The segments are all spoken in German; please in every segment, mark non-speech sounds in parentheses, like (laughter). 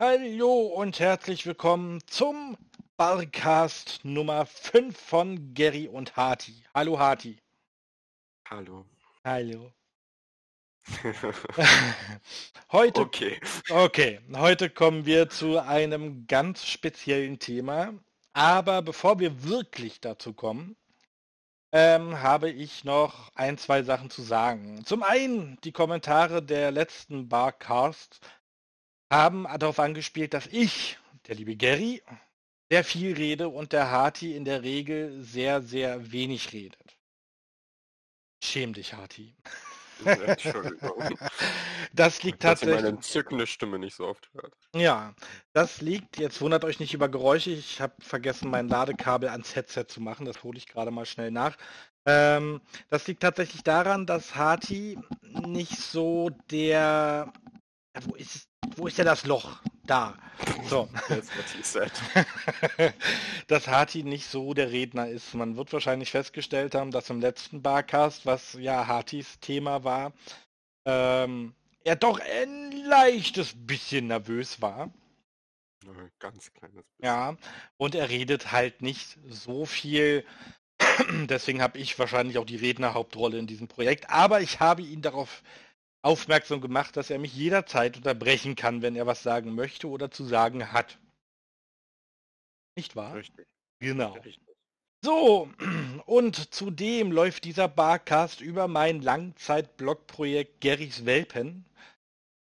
Hallo und herzlich willkommen zum Barcast Nummer 5 von Gary und Harty. Hallo Harty. Hallo. Hallo. (laughs) heute, Okay. okay, heute kommen wir zu einem ganz speziellen Thema. Aber bevor wir wirklich dazu kommen, ähm, habe ich noch ein, zwei Sachen zu sagen. Zum einen, die Kommentare der letzten Barcast haben darauf angespielt, dass ich, der liebe Gary, sehr viel rede und der Harty in der Regel sehr, sehr wenig redet. Schäm dich, Entschuldigung. (laughs) Das liegt Dass ihr meine tatsächlich. entzückende Stimme nicht so oft hört. Ja, das liegt, jetzt wundert euch nicht über Geräusche, ich habe vergessen, mein Ladekabel ans Headset zu machen, das hole ich gerade mal schnell nach. Ähm, das liegt tatsächlich daran, dass Harty nicht so der... Ja, wo ist, wo ist denn das Loch? Da. So. (laughs) (laughs) Dass Harty nicht so der Redner ist. Man wird wahrscheinlich festgestellt haben, dass im letzten Barcast, was ja Hartys Thema war, ähm, er doch ein leichtes bisschen nervös war. Ganz kleines bisschen. Ja, und er redet halt nicht so viel. (clears throat) Deswegen habe ich wahrscheinlich auch die Rednerhauptrolle in diesem Projekt. Aber ich habe ihn darauf aufmerksam gemacht, dass er mich jederzeit unterbrechen kann, wenn er was sagen möchte oder zu sagen hat. Nicht wahr? Richtig. Genau. Richtig. So, (clears throat) und zudem läuft dieser Barcast über mein Langzeit-Blogprojekt Gerrys Welpen.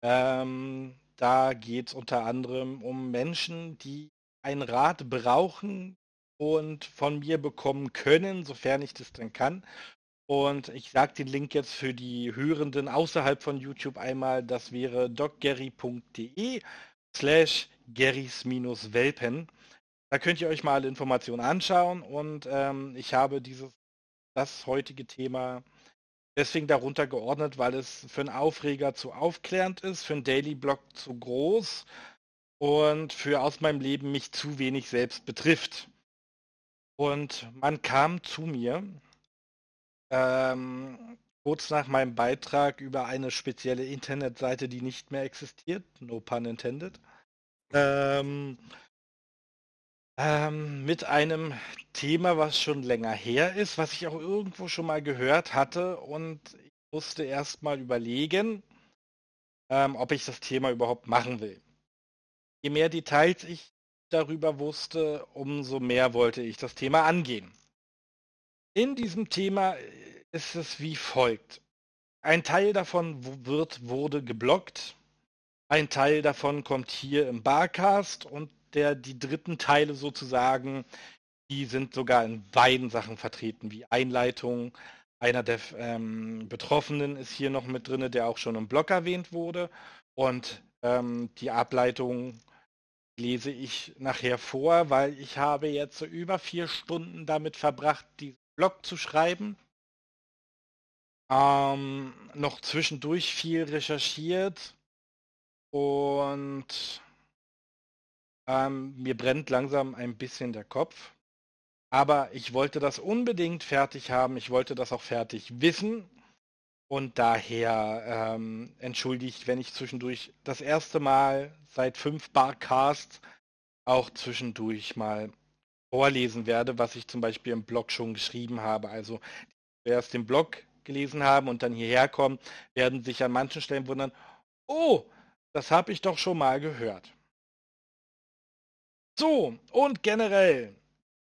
Ähm, da geht es unter anderem um Menschen, die einen Rat brauchen und von mir bekommen können, sofern ich das dann kann. Und ich sage den Link jetzt für die Hörenden außerhalb von YouTube einmal. Das wäre docgerry.de slash gerrys-welpen. Da könnt ihr euch mal alle Informationen anschauen und ähm, ich habe dieses, das heutige Thema deswegen darunter geordnet, weil es für einen Aufreger zu aufklärend ist, für einen Daily Blog zu groß und für aus meinem Leben mich zu wenig selbst betrifft. Und man kam zu mir ähm, kurz nach meinem Beitrag über eine spezielle Internetseite, die nicht mehr existiert, no pun intended, ähm, ähm, mit einem Thema, was schon länger her ist, was ich auch irgendwo schon mal gehört hatte und ich musste erst mal überlegen, ähm, ob ich das Thema überhaupt machen will. Je mehr Details ich darüber wusste, umso mehr wollte ich das Thema angehen. In diesem Thema ist es wie folgt. Ein Teil davon wird, wurde geblockt, ein Teil davon kommt hier im Barcast und der, die dritten Teile sozusagen, die sind sogar in beiden Sachen vertreten, wie Einleitung. Einer der ähm, Betroffenen ist hier noch mit drin, der auch schon im Blog erwähnt wurde. Und ähm, die Ableitung lese ich nachher vor, weil ich habe jetzt so über vier Stunden damit verbracht, diesen Blog zu schreiben. Ähm, noch zwischendurch viel recherchiert und ähm, mir brennt langsam ein bisschen der Kopf. Aber ich wollte das unbedingt fertig haben. Ich wollte das auch fertig wissen. Und daher ähm, entschuldigt, wenn ich zwischendurch das erste Mal seit fünf Barcasts auch zwischendurch mal vorlesen werde, was ich zum Beispiel im Blog schon geschrieben habe. Also wer es den Blog gelesen haben und dann hierher kommen, werden sich an manchen Stellen wundern, oh, das habe ich doch schon mal gehört. So, und generell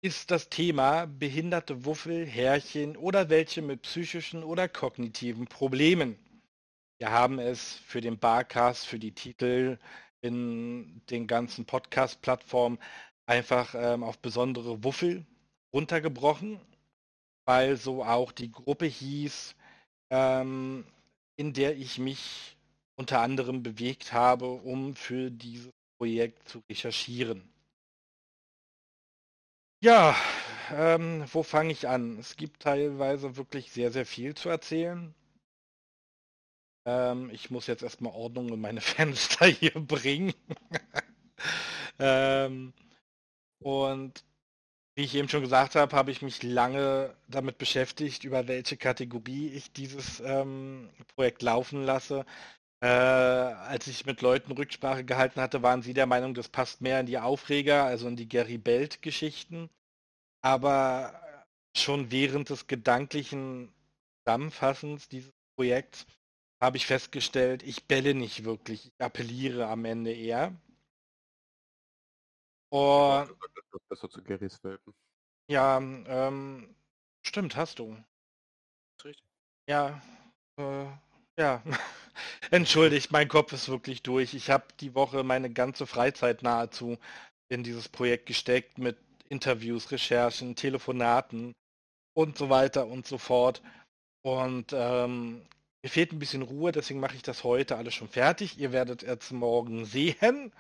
ist das Thema behinderte Wuffel, Härchen oder welche mit psychischen oder kognitiven Problemen. Wir haben es für den Barcast, für die Titel in den ganzen Podcast-Plattformen einfach ähm, auf besondere Wuffel runtergebrochen, weil so auch die Gruppe hieß, ähm, in der ich mich unter anderem bewegt habe, um für dieses Projekt zu recherchieren. Ja, ähm, wo fange ich an? Es gibt teilweise wirklich sehr, sehr viel zu erzählen. Ähm, ich muss jetzt erstmal Ordnung in meine (laughs) Fenster hier bringen. (laughs) ähm, und wie ich eben schon gesagt habe, habe ich mich lange damit beschäftigt, über welche Kategorie ich dieses ähm, Projekt laufen lasse. Äh, als ich mit Leuten Rücksprache gehalten hatte, waren sie der Meinung, das passt mehr in die Aufreger, also in die Gary Belt-Geschichten. Aber schon während des gedanklichen Zusammenfassens dieses Projekts habe ich festgestellt, ich bälle nicht wirklich, ich appelliere am Ende eher. Und, besser zu Garys Welpen. Ja, ähm, stimmt, hast du. Richtig. Ja, äh, ja. (laughs) Entschuldigt, mein Kopf ist wirklich durch. Ich habe die Woche meine ganze Freizeit nahezu in dieses Projekt gesteckt mit Interviews, Recherchen, Telefonaten und so weiter und so fort. Und ähm, mir fehlt ein bisschen Ruhe, deswegen mache ich das heute alles schon fertig. Ihr werdet jetzt morgen sehen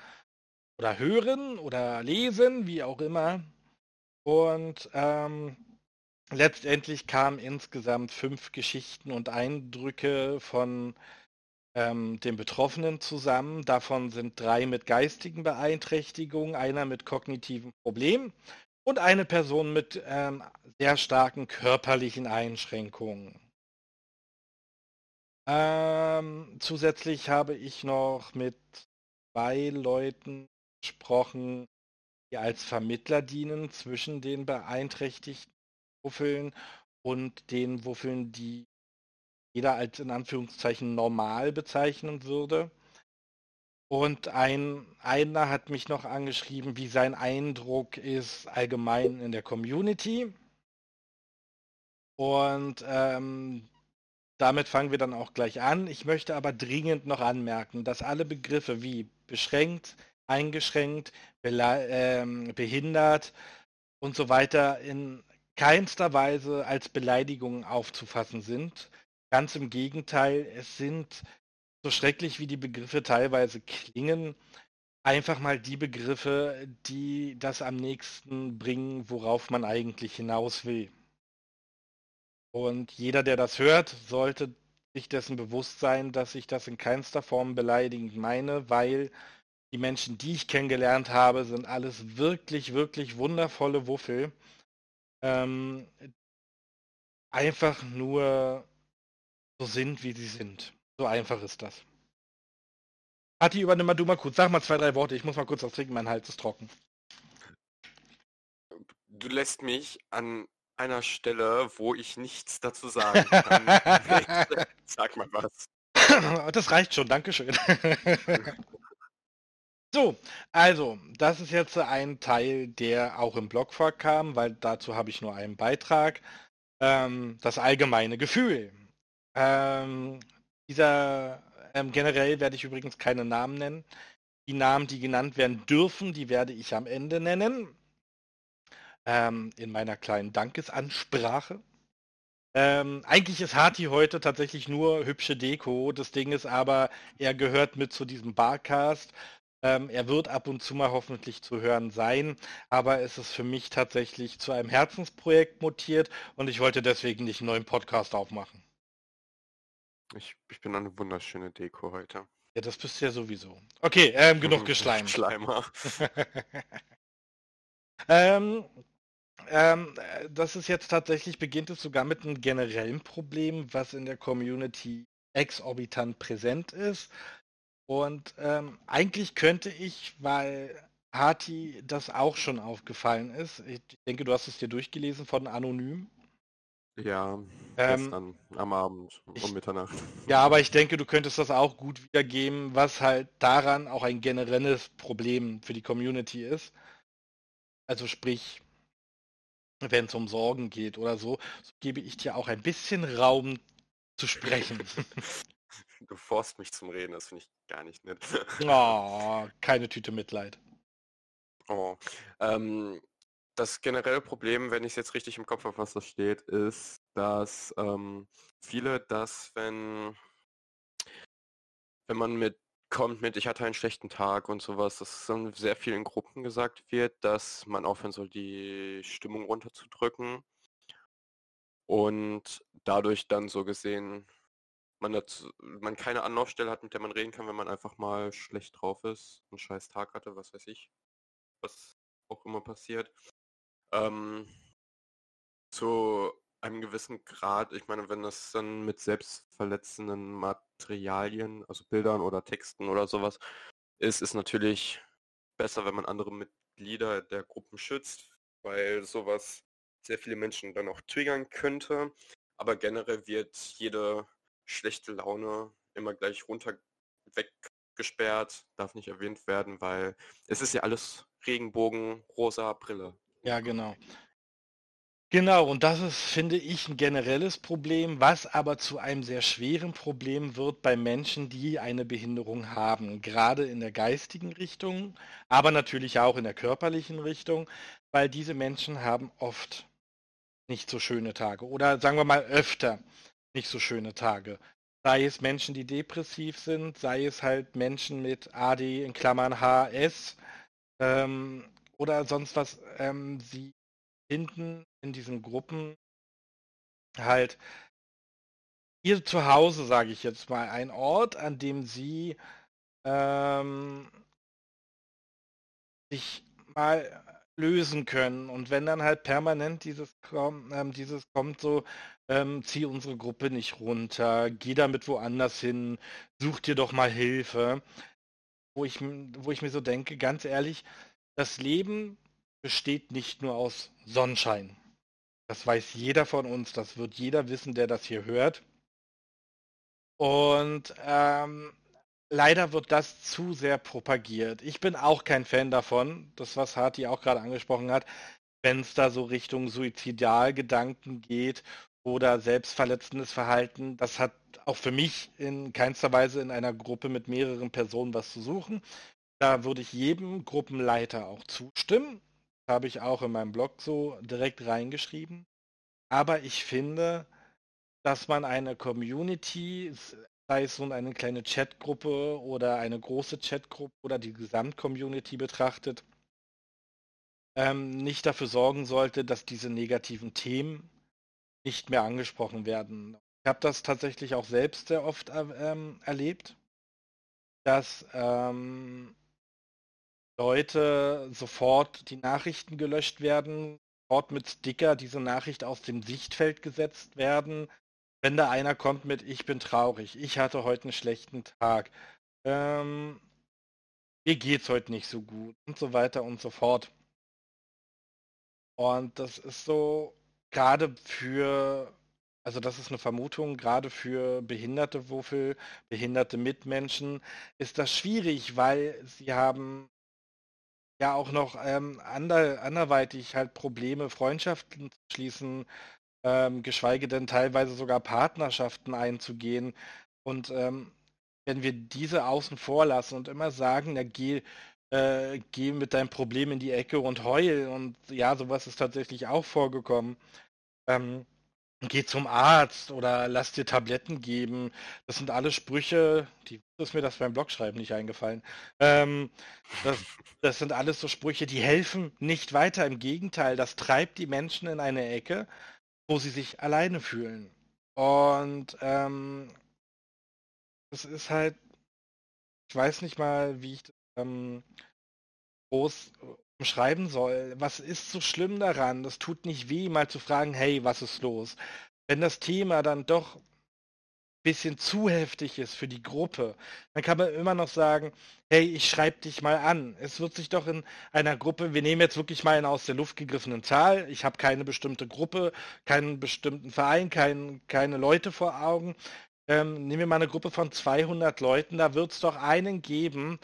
oder hören oder lesen, wie auch immer. Und ähm, letztendlich kamen insgesamt fünf Geschichten und Eindrücke von ähm, den Betroffenen zusammen. Davon sind drei mit geistigen Beeinträchtigungen, einer mit kognitiven Problemen und eine Person mit ähm, sehr starken körperlichen Einschränkungen. Ähm, zusätzlich habe ich noch mit zwei Leuten gesprochen, die als Vermittler dienen zwischen den beeinträchtigten Wuffeln und den Wuffeln, die jeder als in Anführungszeichen normal bezeichnen würde. Und ein einer hat mich noch angeschrieben, wie sein Eindruck ist allgemein in der Community. Und ähm, damit fangen wir dann auch gleich an. Ich möchte aber dringend noch anmerken, dass alle Begriffe wie beschränkt, eingeschränkt, ähm, behindert und so weiter in keinster Weise als Beleidigungen aufzufassen sind. Ganz im Gegenteil, es sind, so schrecklich wie die Begriffe teilweise klingen, einfach mal die Begriffe, die das am nächsten bringen, worauf man eigentlich hinaus will. Und jeder, der das hört, sollte sich dessen bewusst sein, dass ich das in keinster Form beleidigend meine, weil die Menschen, die ich kennengelernt habe, sind alles wirklich, wirklich wundervolle Wuffel. Ähm, einfach nur so sind, wie sie sind. So einfach ist das. Ati, übernimm mal du mal kurz. Sag mal zwei, drei Worte. Ich muss mal kurz was trinken, mein Hals ist trocken. Du lässt mich an einer Stelle, wo ich nichts dazu sagen kann. (laughs) Sag mal was. Das reicht schon, Dankeschön. (laughs) So, also, das ist jetzt ein Teil, der auch im Blog vorkam, weil dazu habe ich nur einen Beitrag. Ähm, das allgemeine Gefühl. Ähm, dieser ähm, generell werde ich übrigens keine Namen nennen. Die Namen, die genannt werden dürfen, die werde ich am Ende nennen ähm, in meiner kleinen Dankesansprache. Ähm, eigentlich ist Hati heute tatsächlich nur hübsche Deko. Das Ding ist aber, er gehört mit zu diesem Barcast. Ähm, er wird ab und zu mal hoffentlich zu hören sein, aber es ist für mich tatsächlich zu einem Herzensprojekt mutiert und ich wollte deswegen nicht einen neuen Podcast aufmachen. Ich, ich bin eine wunderschöne Deko heute. Ja, das bist du ja sowieso. Okay, ähm, genug (laughs) geschleimt. Schleimer. (laughs) ähm, ähm, das ist jetzt tatsächlich, beginnt es sogar mit einem generellen Problem, was in der Community exorbitant präsent ist. Und ähm, eigentlich könnte ich, weil Hati das auch schon aufgefallen ist, ich denke, du hast es dir durchgelesen von Anonym. Ja, ähm, gestern am Abend um ich, Mitternacht. Ja, aber ich denke, du könntest das auch gut wiedergeben, was halt daran auch ein generelles Problem für die Community ist. Also sprich, wenn es um Sorgen geht oder so, so gebe ich dir auch ein bisschen Raum zu sprechen. (laughs) Du forst mich zum Reden, das finde ich gar nicht nett. Oh, keine Tüte Mitleid. Oh. Ähm, das generelle Problem, wenn ich es jetzt richtig im Kopf habe, was da steht, ist, dass ähm, viele das, wenn, wenn man mit kommt mit, ich hatte einen schlechten Tag und sowas, dass dann sehr viel in Gruppen gesagt wird, dass man aufhören soll, die Stimmung runterzudrücken. Und dadurch dann so gesehen, man, dazu, man keine Anlaufstelle hat, mit der man reden kann, wenn man einfach mal schlecht drauf ist, einen scheiß Tag hatte, was weiß ich, was auch immer passiert. Ähm, zu einem gewissen Grad, ich meine, wenn das dann mit selbstverletzenden Materialien, also Bildern oder Texten oder sowas ist, ist natürlich besser, wenn man andere Mitglieder der Gruppen schützt, weil sowas sehr viele Menschen dann auch triggern könnte. Aber generell wird jede schlechte Laune immer gleich runter weggesperrt, darf nicht erwähnt werden, weil es ist ja alles Regenbogen, rosa Brille. Ja, genau. Genau, und das ist, finde ich, ein generelles Problem, was aber zu einem sehr schweren Problem wird bei Menschen, die eine Behinderung haben, gerade in der geistigen Richtung, aber natürlich auch in der körperlichen Richtung, weil diese Menschen haben oft nicht so schöne Tage oder sagen wir mal öfter nicht so schöne Tage. Sei es Menschen, die depressiv sind, sei es halt Menschen mit AD in Klammern HS ähm, oder sonst was. Ähm, sie finden in diesen Gruppen halt ihr Zuhause, sage ich jetzt mal, ein Ort, an dem sie ähm, sich mal lösen können. Und wenn dann halt permanent dieses, ähm, dieses kommt, so ähm, zieh unsere Gruppe nicht runter, geh damit woanders hin, such dir doch mal Hilfe. Wo ich, wo ich mir so denke, ganz ehrlich, das Leben besteht nicht nur aus Sonnenschein. Das weiß jeder von uns, das wird jeder wissen, der das hier hört. Und ähm, leider wird das zu sehr propagiert. Ich bin auch kein Fan davon, das was Harti auch gerade angesprochen hat, wenn es da so Richtung Suizidalgedanken geht oder selbstverletzendes Verhalten. Das hat auch für mich in keinster Weise in einer Gruppe mit mehreren Personen was zu suchen. Da würde ich jedem Gruppenleiter auch zustimmen. Habe ich auch in meinem Blog so direkt reingeschrieben. Aber ich finde, dass man eine Community, sei es nun eine kleine Chatgruppe oder eine große Chatgruppe oder die Gesamtcommunity betrachtet, ähm, nicht dafür sorgen sollte, dass diese negativen Themen nicht mehr angesprochen werden. Ich habe das tatsächlich auch selbst sehr oft ähm, erlebt, dass ähm, Leute sofort die Nachrichten gelöscht werden, sofort mit Sticker diese Nachricht aus dem Sichtfeld gesetzt werden, wenn da einer kommt mit Ich bin traurig, ich hatte heute einen schlechten Tag, ähm, mir geht's heute nicht so gut und so weiter und so fort. Und das ist so, gerade für, also das ist eine Vermutung, gerade für behinderte Wuffel, behinderte Mitmenschen, ist das schwierig, weil sie haben ja auch noch ähm, ander, anderweitig halt Probleme, Freundschaften zu schließen, ähm, geschweige denn teilweise sogar Partnerschaften einzugehen. Und ähm, wenn wir diese außen vor lassen und immer sagen, ja, geh, äh, geh mit deinem Problem in die Ecke und heul und ja, sowas ist tatsächlich auch vorgekommen. Ähm, geh zum Arzt oder lass dir Tabletten geben. Das sind alle Sprüche, die ist mir das beim Blogschreiben nicht eingefallen. Ähm, das, das sind alles so Sprüche, die helfen nicht weiter. Im Gegenteil, das treibt die Menschen in eine Ecke wo sie sich alleine fühlen. Und ähm, es ist halt, ich weiß nicht mal, wie ich das ähm, groß umschreiben soll. Was ist so schlimm daran? Das tut nicht weh, mal zu fragen, hey, was ist los? Wenn das Thema dann doch bisschen zu heftig ist für die Gruppe, dann kann man immer noch sagen, hey, ich schreibe dich mal an. Es wird sich doch in einer Gruppe, wir nehmen jetzt wirklich mal eine aus der Luft gegriffenen Zahl, ich habe keine bestimmte Gruppe, keinen bestimmten Verein, kein, keine Leute vor Augen. Ähm, nehmen wir mal eine Gruppe von 200 Leuten, da wird es doch einen geben,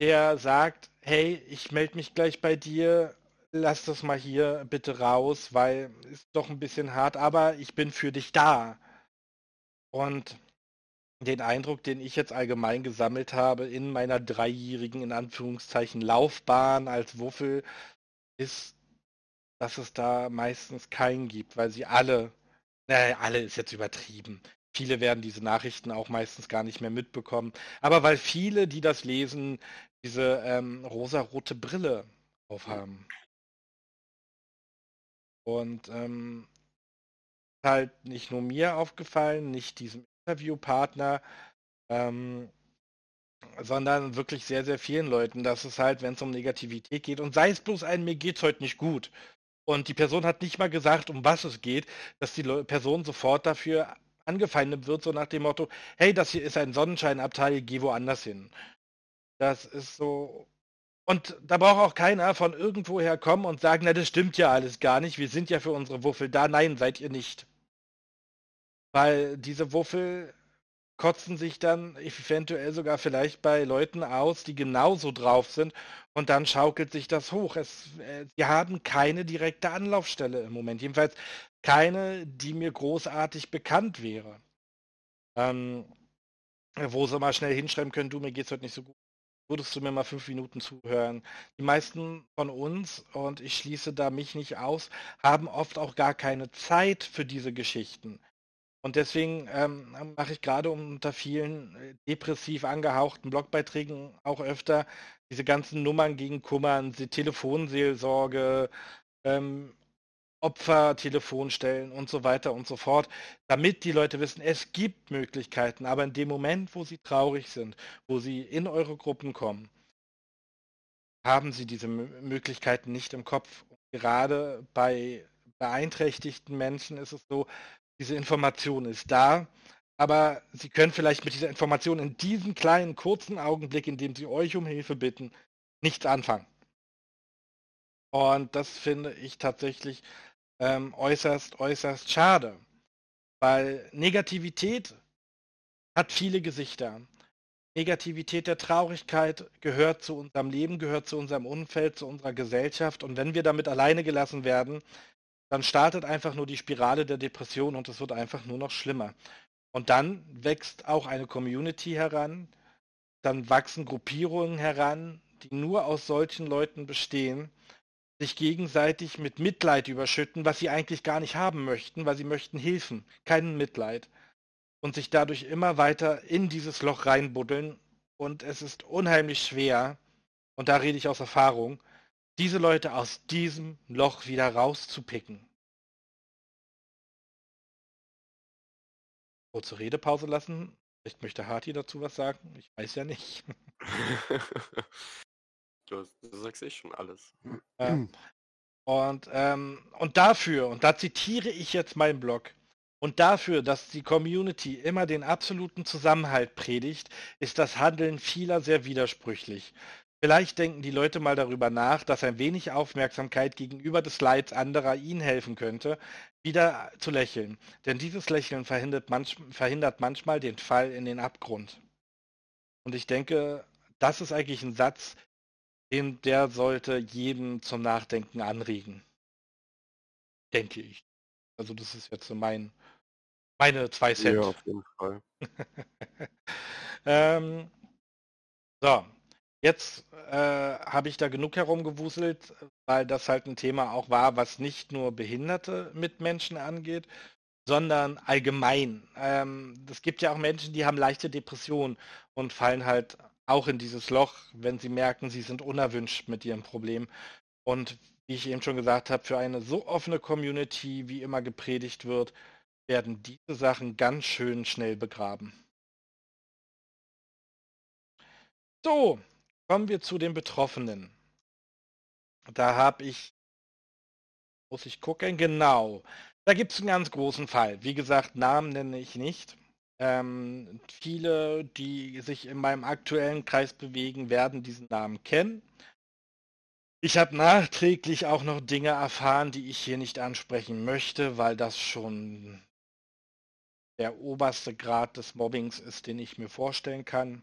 der sagt, hey, ich melde mich gleich bei dir, lass das mal hier bitte raus, weil ist doch ein bisschen hart, aber ich bin für dich da. Und den Eindruck, den ich jetzt allgemein gesammelt habe in meiner dreijährigen, in Anführungszeichen, Laufbahn als Wuffel, ist, dass es da meistens keinen gibt, weil sie alle, naja, alle ist jetzt übertrieben. Viele werden diese Nachrichten auch meistens gar nicht mehr mitbekommen. Aber weil viele, die das lesen, diese ähm, rosarote Brille aufhaben. Und ähm, halt nicht nur mir aufgefallen, nicht diesem Interviewpartner, ähm, sondern wirklich sehr, sehr vielen Leuten, dass es halt, wenn es um Negativität geht, und sei es bloß ein, mir geht's heute nicht gut. Und die Person hat nicht mal gesagt, um was es geht, dass die Person sofort dafür angefeindet wird, so nach dem Motto, hey, das hier ist ein Sonnenscheinabteil, geh woanders hin. Das ist so. Und da braucht auch keiner von irgendwoher kommen und sagen, na, das stimmt ja alles gar nicht, wir sind ja für unsere Wuffel da. Nein, seid ihr nicht. Weil diese Wuffel kotzen sich dann eventuell sogar vielleicht bei Leuten aus, die genauso drauf sind und dann schaukelt sich das hoch. Es, äh, sie haben keine direkte Anlaufstelle im Moment, jedenfalls keine, die mir großartig bekannt wäre. Ähm, wo sie mal schnell hinschreiben können, du, mir geht's heute nicht so gut. Würdest du mir mal fünf Minuten zuhören? Die meisten von uns, und ich schließe da mich nicht aus, haben oft auch gar keine Zeit für diese Geschichten. Und deswegen ähm, mache ich gerade unter vielen äh, depressiv angehauchten Blogbeiträgen auch öfter diese ganzen Nummern gegen Kummern, Telefonseelsorge, ähm, Opfertelefonstellen und so weiter und so fort, damit die Leute wissen, es gibt Möglichkeiten, aber in dem Moment, wo sie traurig sind, wo sie in eure Gruppen kommen, haben sie diese Möglichkeiten nicht im Kopf. Und gerade bei beeinträchtigten Menschen ist es so, diese Information ist da, aber Sie können vielleicht mit dieser Information in diesem kleinen, kurzen Augenblick, in dem Sie euch um Hilfe bitten, nichts anfangen. Und das finde ich tatsächlich ähm, äußerst, äußerst schade, weil Negativität hat viele Gesichter. Negativität der Traurigkeit gehört zu unserem Leben, gehört zu unserem Umfeld, zu unserer Gesellschaft. Und wenn wir damit alleine gelassen werden, dann startet einfach nur die Spirale der Depression und es wird einfach nur noch schlimmer. Und dann wächst auch eine Community heran, dann wachsen Gruppierungen heran, die nur aus solchen Leuten bestehen, sich gegenseitig mit Mitleid überschütten, was sie eigentlich gar nicht haben möchten, weil sie möchten Hilfen, keinen Mitleid. Und sich dadurch immer weiter in dieses Loch reinbuddeln. Und es ist unheimlich schwer, und da rede ich aus Erfahrung, diese Leute aus diesem Loch wieder rauszupicken. Kurze Redepause lassen. Vielleicht möchte Harti dazu was sagen. Ich weiß ja nicht. (laughs) (laughs) du, du, sagst eh schon alles. Ja. Und, ähm, und dafür, und da zitiere ich jetzt meinen Blog, und dafür, dass die Community immer den absoluten Zusammenhalt predigt, ist das Handeln vieler sehr widersprüchlich. Vielleicht denken die Leute mal darüber nach, dass ein wenig Aufmerksamkeit gegenüber des Leids anderer ihnen helfen könnte, wieder zu lächeln. Denn dieses Lächeln verhindert, manch, verhindert manchmal den Fall in den Abgrund. Und ich denke, das ist eigentlich ein Satz, den der sollte jeden zum Nachdenken anregen. Denke ich. Also das ist jetzt so mein, meine zwei Cent. Ja, auf jeden Fall. (laughs) ähm, so, Jetzt äh, habe ich da genug herumgewuselt, weil das halt ein Thema auch war, was nicht nur behinderte Mitmenschen angeht, sondern allgemein. Ähm, es gibt ja auch Menschen, die haben leichte Depressionen und fallen halt auch in dieses Loch, wenn sie merken, sie sind unerwünscht mit ihrem Problem. Und wie ich eben schon gesagt habe, für eine so offene Community, wie immer gepredigt wird, werden diese Sachen ganz schön schnell begraben. So, Kommen wir zu den Betroffenen. Da habe ich, muss ich gucken, genau. Da gibt es einen ganz großen Fall. Wie gesagt, Namen nenne ich nicht. Ähm, viele, die sich in meinem aktuellen Kreis bewegen, werden diesen Namen kennen. Ich habe nachträglich auch noch Dinge erfahren, die ich hier nicht ansprechen möchte, weil das schon der oberste Grad des Mobbings ist, den ich mir vorstellen kann.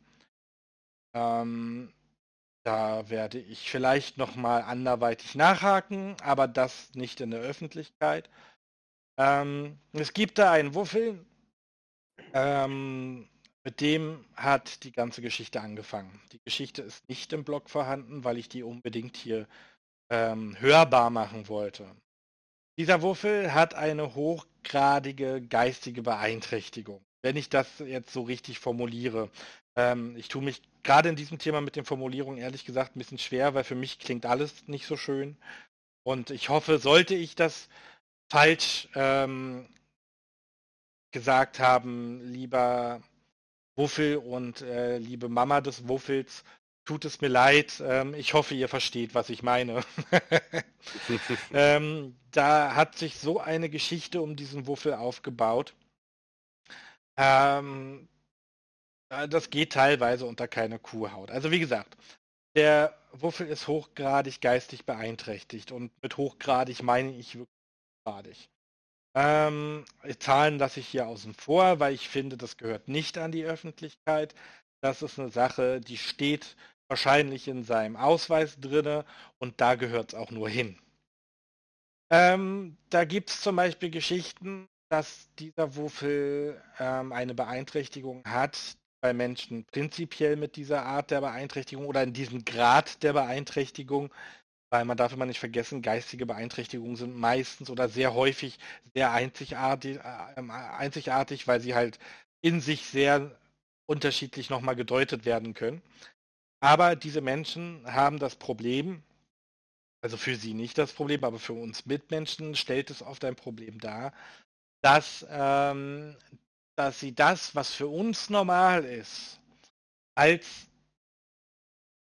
Ähm, da werde ich vielleicht nochmal anderweitig nachhaken, aber das nicht in der Öffentlichkeit. Ähm, es gibt da einen Wuffel, ähm, mit dem hat die ganze Geschichte angefangen. Die Geschichte ist nicht im Blog vorhanden, weil ich die unbedingt hier ähm, hörbar machen wollte. Dieser Wuffel hat eine hochgradige geistige Beeinträchtigung, wenn ich das jetzt so richtig formuliere. Ähm, ich tue mich gerade in diesem Thema mit den Formulierungen ehrlich gesagt ein bisschen schwer, weil für mich klingt alles nicht so schön. Und ich hoffe, sollte ich das falsch ähm, gesagt haben, lieber Wuffel und äh, liebe Mama des Wuffels, tut es mir leid. Ähm, ich hoffe, ihr versteht, was ich meine. (laughs) ähm, da hat sich so eine Geschichte um diesen Wuffel aufgebaut. Ähm, äh, das geht teilweise unter keine Kuhhaut. Also wie gesagt, der Wuffel ist hochgradig geistig beeinträchtigt und mit hochgradig meine ich wirklich hochgradig. Ähm, Zahlen lasse ich hier außen vor, weil ich finde, das gehört nicht an die Öffentlichkeit. Das ist eine Sache, die steht wahrscheinlich in seinem Ausweis drinne und da gehört es auch nur hin. Ähm, da gibt es zum Beispiel Geschichten, dass dieser Wuffel ähm, eine Beeinträchtigung hat, bei Menschen prinzipiell mit dieser Art der Beeinträchtigung oder in diesem Grad der Beeinträchtigung, weil man darf immer nicht vergessen, geistige Beeinträchtigungen sind meistens oder sehr häufig sehr einzigartig, äh, einzigartig weil sie halt in sich sehr unterschiedlich nochmal gedeutet werden können. Aber diese Menschen haben das Problem, also für sie nicht das Problem, aber für uns Mitmenschen stellt es oft ein Problem dar, dass, ähm, dass sie das, was für uns normal ist, als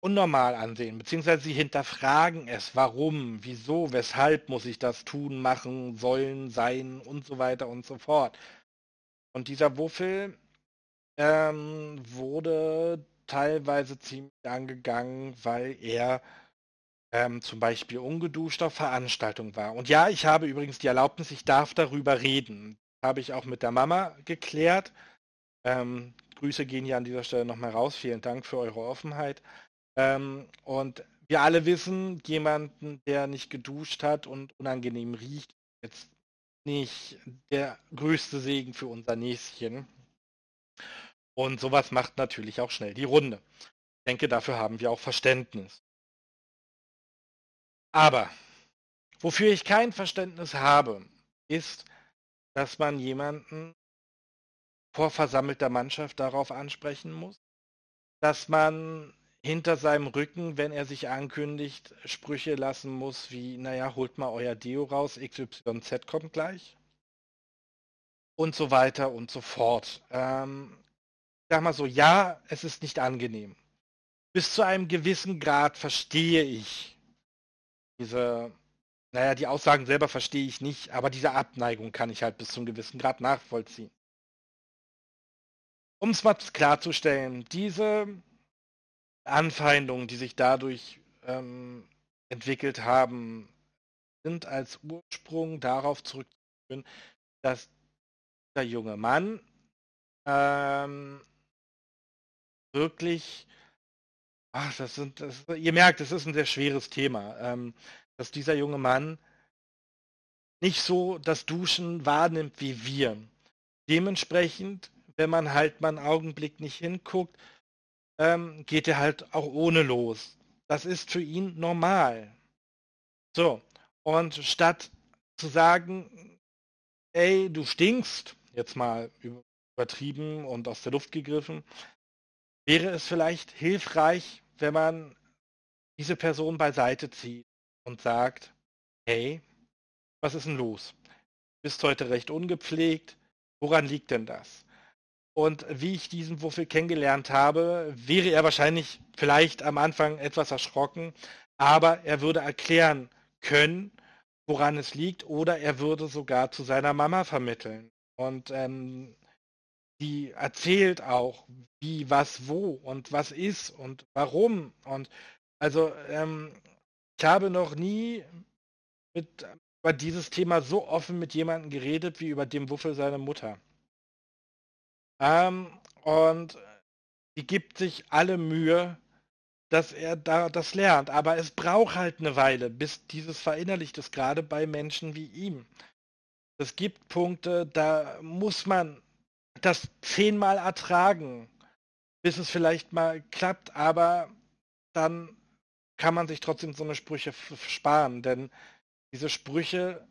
unnormal ansehen, beziehungsweise sie hinterfragen es, warum, wieso, weshalb muss ich das tun, machen, sollen, sein und so weiter und so fort. Und dieser Wuffel ähm, wurde teilweise ziemlich angegangen, weil er ähm, zum Beispiel ungeduscht auf Veranstaltungen war. Und ja, ich habe übrigens die Erlaubnis, ich darf darüber reden. Habe ich auch mit der Mama geklärt. Ähm, Grüße gehen hier an dieser Stelle nochmal raus. Vielen Dank für eure Offenheit. Ähm, und wir alle wissen, jemanden, der nicht geduscht hat und unangenehm riecht, jetzt nicht der größte Segen für unser Näschen. Und sowas macht natürlich auch schnell die Runde. Ich denke, dafür haben wir auch Verständnis. Aber wofür ich kein Verständnis habe, ist, dass man jemanden vor versammelter Mannschaft darauf ansprechen muss, dass man hinter seinem Rücken, wenn er sich ankündigt, Sprüche lassen muss wie, naja, holt mal euer Deo raus, XYZ kommt gleich. Und so weiter und so fort. Ähm, sag mal so, ja, es ist nicht angenehm. Bis zu einem gewissen Grad verstehe ich diese, naja, die Aussagen selber verstehe ich nicht, aber diese Abneigung kann ich halt bis zu einem gewissen Grad nachvollziehen. Um es mal klarzustellen, diese Anfeindungen, die sich dadurch ähm, entwickelt haben, sind als Ursprung darauf zurückzuführen, dass der junge Mann ähm, wirklich, ach, das sind, das, ihr merkt, es ist ein sehr schweres Thema, ähm, dass dieser junge Mann nicht so das Duschen wahrnimmt wie wir. Dementsprechend, wenn man halt mal einen Augenblick nicht hinguckt, ähm, geht er halt auch ohne los. Das ist für ihn normal. So, und statt zu sagen, ey, du stinkst, jetzt mal übertrieben und aus der Luft gegriffen, wäre es vielleicht hilfreich, wenn man diese Person beiseite zieht und sagt, hey, was ist denn los? Du bist heute recht ungepflegt. Woran liegt denn das? Und wie ich diesen Wuffel kennengelernt habe, wäre er wahrscheinlich vielleicht am Anfang etwas erschrocken, aber er würde erklären können, woran es liegt, oder er würde sogar zu seiner Mama vermitteln. Und ähm, die erzählt auch, wie, was, wo und was ist und warum. Und also ähm, ich habe noch nie mit, über dieses Thema so offen mit jemandem geredet wie über dem Wuffel seine Mutter. Ähm, und die gibt sich alle Mühe, dass er da das lernt. Aber es braucht halt eine Weile, bis dieses verinnerlicht ist, gerade bei Menschen wie ihm. Es gibt Punkte, da muss man das zehnmal ertragen, bis es vielleicht mal klappt, aber dann kann man sich trotzdem so eine Sprüche sparen, denn diese Sprüche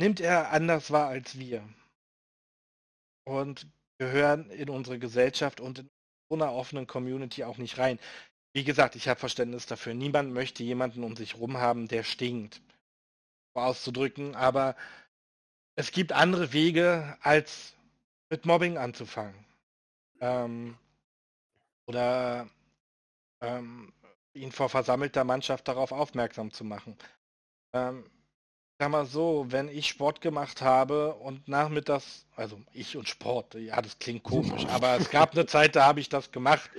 nimmt er anders wahr als wir und gehören in unsere Gesellschaft und in so einer offenen Community auch nicht rein. Wie gesagt, ich habe Verständnis dafür. Niemand möchte jemanden um sich rum haben, der stinkt. Auszudrücken, aber es gibt andere Wege, als mit Mobbing anzufangen. Ähm, oder ähm, ihn vor versammelter Mannschaft darauf aufmerksam zu machen. Ähm, sag mal so, wenn ich Sport gemacht habe und nachmittags, also ich und Sport, ja, das klingt komisch, aber es gab eine Zeit, da habe ich das gemacht.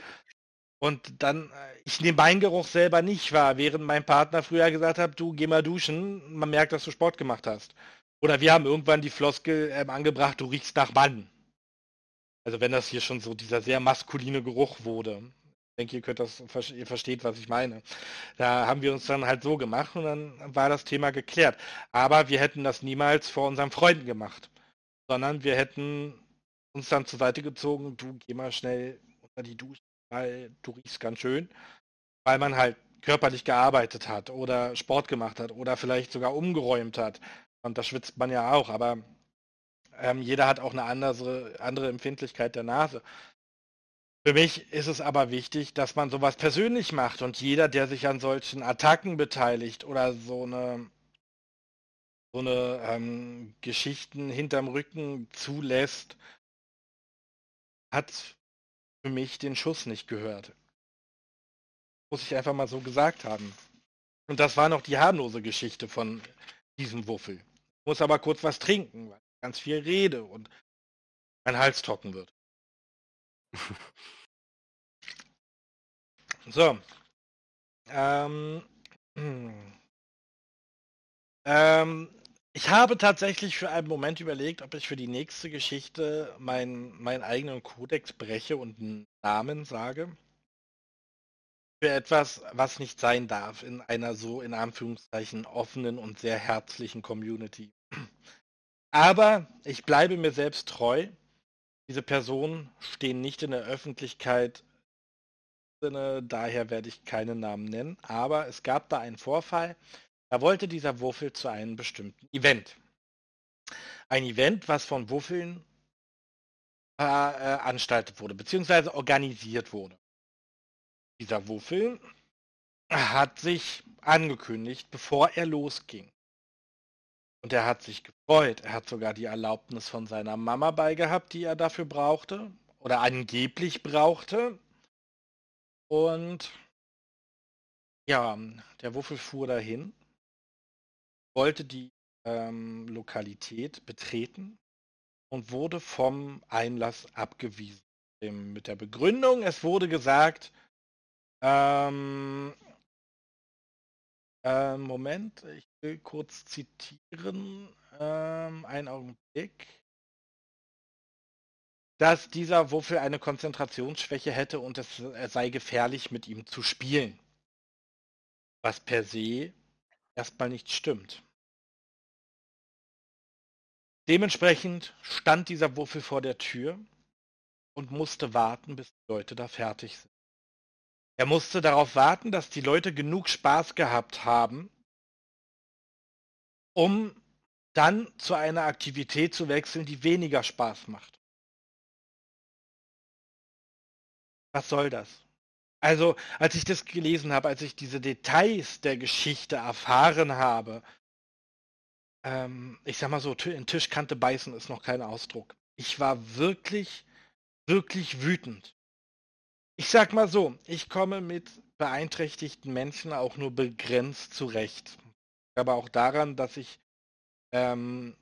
Und dann, äh, ich nehme meinen Geruch selber nicht wahr, während mein Partner früher gesagt hat, du geh mal duschen, man merkt, dass du Sport gemacht hast. Oder wir haben irgendwann die Floskel ähm, angebracht, du riechst nach Mann. Also wenn das hier schon so dieser sehr maskuline Geruch wurde. Denke, ihr könnt das, ihr versteht, was ich meine. Da haben wir uns dann halt so gemacht und dann war das Thema geklärt. Aber wir hätten das niemals vor unseren Freunden gemacht. Sondern wir hätten uns dann zur Seite gezogen, du geh mal schnell unter die Dusche, weil du riechst ganz schön. Weil man halt körperlich gearbeitet hat oder Sport gemacht hat oder vielleicht sogar umgeräumt hat. Und da schwitzt man ja auch, aber ähm, jeder hat auch eine andere, andere Empfindlichkeit der Nase. Für mich ist es aber wichtig, dass man sowas persönlich macht und jeder, der sich an solchen Attacken beteiligt oder so eine so eine ähm, Geschichten hinterm Rücken zulässt, hat für mich den Schuss nicht gehört. Muss ich einfach mal so gesagt haben. Und das war noch die harmlose Geschichte von diesem Wuffel. Ich muss aber kurz was trinken, weil ganz viel rede und mein Hals trocken wird. So. Ähm, ähm, ich habe tatsächlich für einen Moment überlegt, ob ich für die nächste Geschichte meinen, meinen eigenen Kodex breche und einen Namen sage. Für etwas, was nicht sein darf in einer so in Anführungszeichen offenen und sehr herzlichen Community. Aber ich bleibe mir selbst treu. Diese Personen stehen nicht in der Öffentlichkeit. Daher werde ich keinen Namen nennen. Aber es gab da einen Vorfall. Da wollte dieser Wuffel zu einem bestimmten Event. Ein Event, was von Wuffeln äh, veranstaltet wurde, beziehungsweise organisiert wurde. Dieser Wuffel hat sich angekündigt, bevor er losging. Und er hat sich gefreut. Er hat sogar die Erlaubnis von seiner Mama beigehabt, die er dafür brauchte. Oder angeblich brauchte. Und ja, der Wuffel fuhr dahin, wollte die ähm, Lokalität betreten und wurde vom Einlass abgewiesen. Mit der Begründung, es wurde gesagt, ähm, äh, Moment, ich kurz zitieren. Ähm, einen Augenblick. Dass dieser Wuffel eine Konzentrationsschwäche hätte und es sei gefährlich, mit ihm zu spielen. Was per se erstmal nicht stimmt. Dementsprechend stand dieser Wuffel vor der Tür und musste warten, bis die Leute da fertig sind. Er musste darauf warten, dass die Leute genug Spaß gehabt haben, um dann zu einer Aktivität zu wechseln, die weniger Spaß macht. Was soll das? Also, als ich das gelesen habe, als ich diese Details der Geschichte erfahren habe, ähm, ich sag mal so, in Tischkante beißen ist noch kein Ausdruck. Ich war wirklich, wirklich wütend. Ich sag mal so, ich komme mit beeinträchtigten Menschen auch nur begrenzt zurecht. Aber auch daran, dass ich ähm,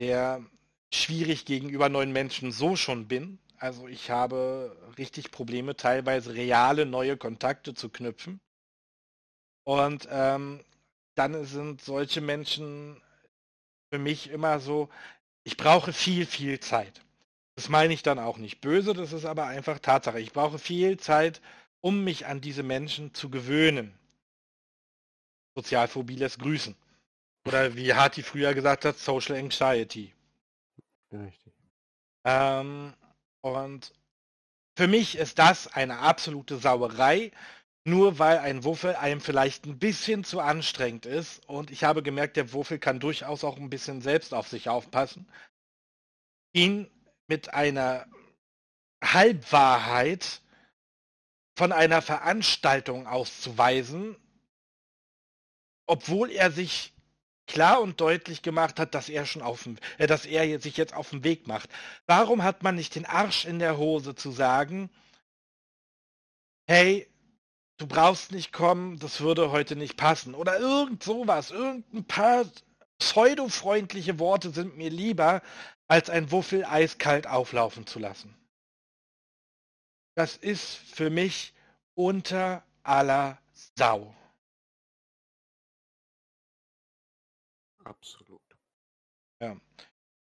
der schwierig gegenüber neuen Menschen so schon bin. Also ich habe richtig Probleme, teilweise reale neue Kontakte zu knüpfen. Und ähm, dann sind solche Menschen für mich immer so, ich brauche viel, viel Zeit. Das meine ich dann auch nicht böse, das ist aber einfach Tatsache. Ich brauche viel Zeit, um mich an diese Menschen zu gewöhnen. Sozialphobie lässt grüßen. Oder wie Harti früher gesagt hat, Social Anxiety. Richtig. Ähm, und für mich ist das eine absolute Sauerei, nur weil ein Wuffel einem vielleicht ein bisschen zu anstrengend ist. Und ich habe gemerkt, der Wuffel kann durchaus auch ein bisschen selbst auf sich aufpassen. Ihn mit einer Halbwahrheit von einer Veranstaltung auszuweisen, obwohl er sich klar und deutlich gemacht hat, dass er schon auf dem, äh, dass er sich jetzt auf den Weg macht. Warum hat man nicht den Arsch in der Hose zu sagen, hey, du brauchst nicht kommen, das würde heute nicht passen oder irgend sowas, irgendein paar pseudofreundliche Worte sind mir lieber, als ein Wuffel eiskalt auflaufen zu lassen. Das ist für mich unter aller Sau. Absolut. Ja.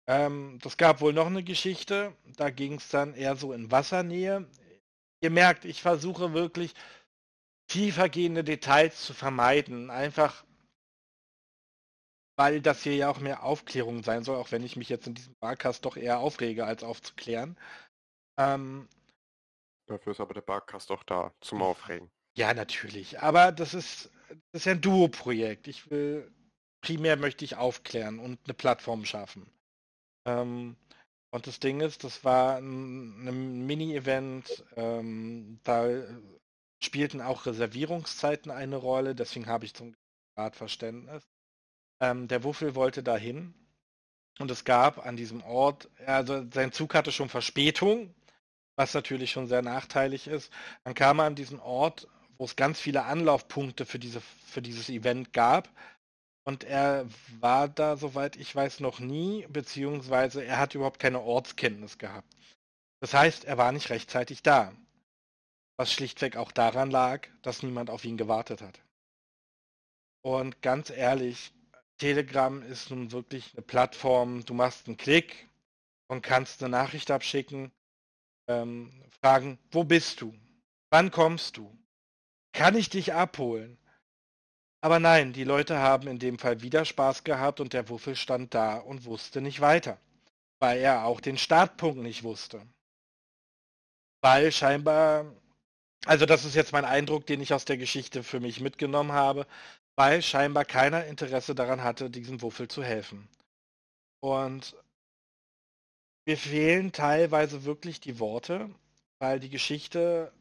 Ähm, das gab wohl noch eine Geschichte, da ging es dann eher so in Wassernähe. Ihr merkt, ich versuche wirklich tiefergehende Details zu vermeiden. Einfach weil das hier ja auch mehr Aufklärung sein soll, auch wenn ich mich jetzt in diesem Barcast doch eher aufrege, als aufzuklären. Ähm, Dafür ist aber der Barcast auch da, zum Aufregen. Ja, natürlich. Aber das ist, das ist ja ein Duo-Projekt. Ich will, primär möchte ich aufklären und eine Plattform schaffen. Ähm, und das Ding ist, das war ein, ein Mini-Event, ähm, da spielten auch Reservierungszeiten eine Rolle, deswegen habe ich zum Grad Verständnis. Ähm, der Wuffel wollte dahin und es gab an diesem Ort, also sein Zug hatte schon Verspätung, was natürlich schon sehr nachteilig ist. Dann kam er an diesen Ort, wo es ganz viele Anlaufpunkte für, diese, für dieses Event gab. Und er war da, soweit ich weiß, noch nie, beziehungsweise er hat überhaupt keine Ortskenntnis gehabt. Das heißt, er war nicht rechtzeitig da. Was schlichtweg auch daran lag, dass niemand auf ihn gewartet hat. Und ganz ehrlich, Telegram ist nun wirklich eine Plattform, du machst einen Klick und kannst eine Nachricht abschicken, ähm, fragen, wo bist du? Wann kommst du? Kann ich dich abholen? Aber nein, die Leute haben in dem Fall wieder Spaß gehabt und der Wuffel stand da und wusste nicht weiter, weil er auch den Startpunkt nicht wusste. Weil scheinbar, also das ist jetzt mein Eindruck, den ich aus der Geschichte für mich mitgenommen habe, weil scheinbar keiner Interesse daran hatte, diesem Wuffel zu helfen. Und mir fehlen teilweise wirklich die Worte, weil die Geschichte,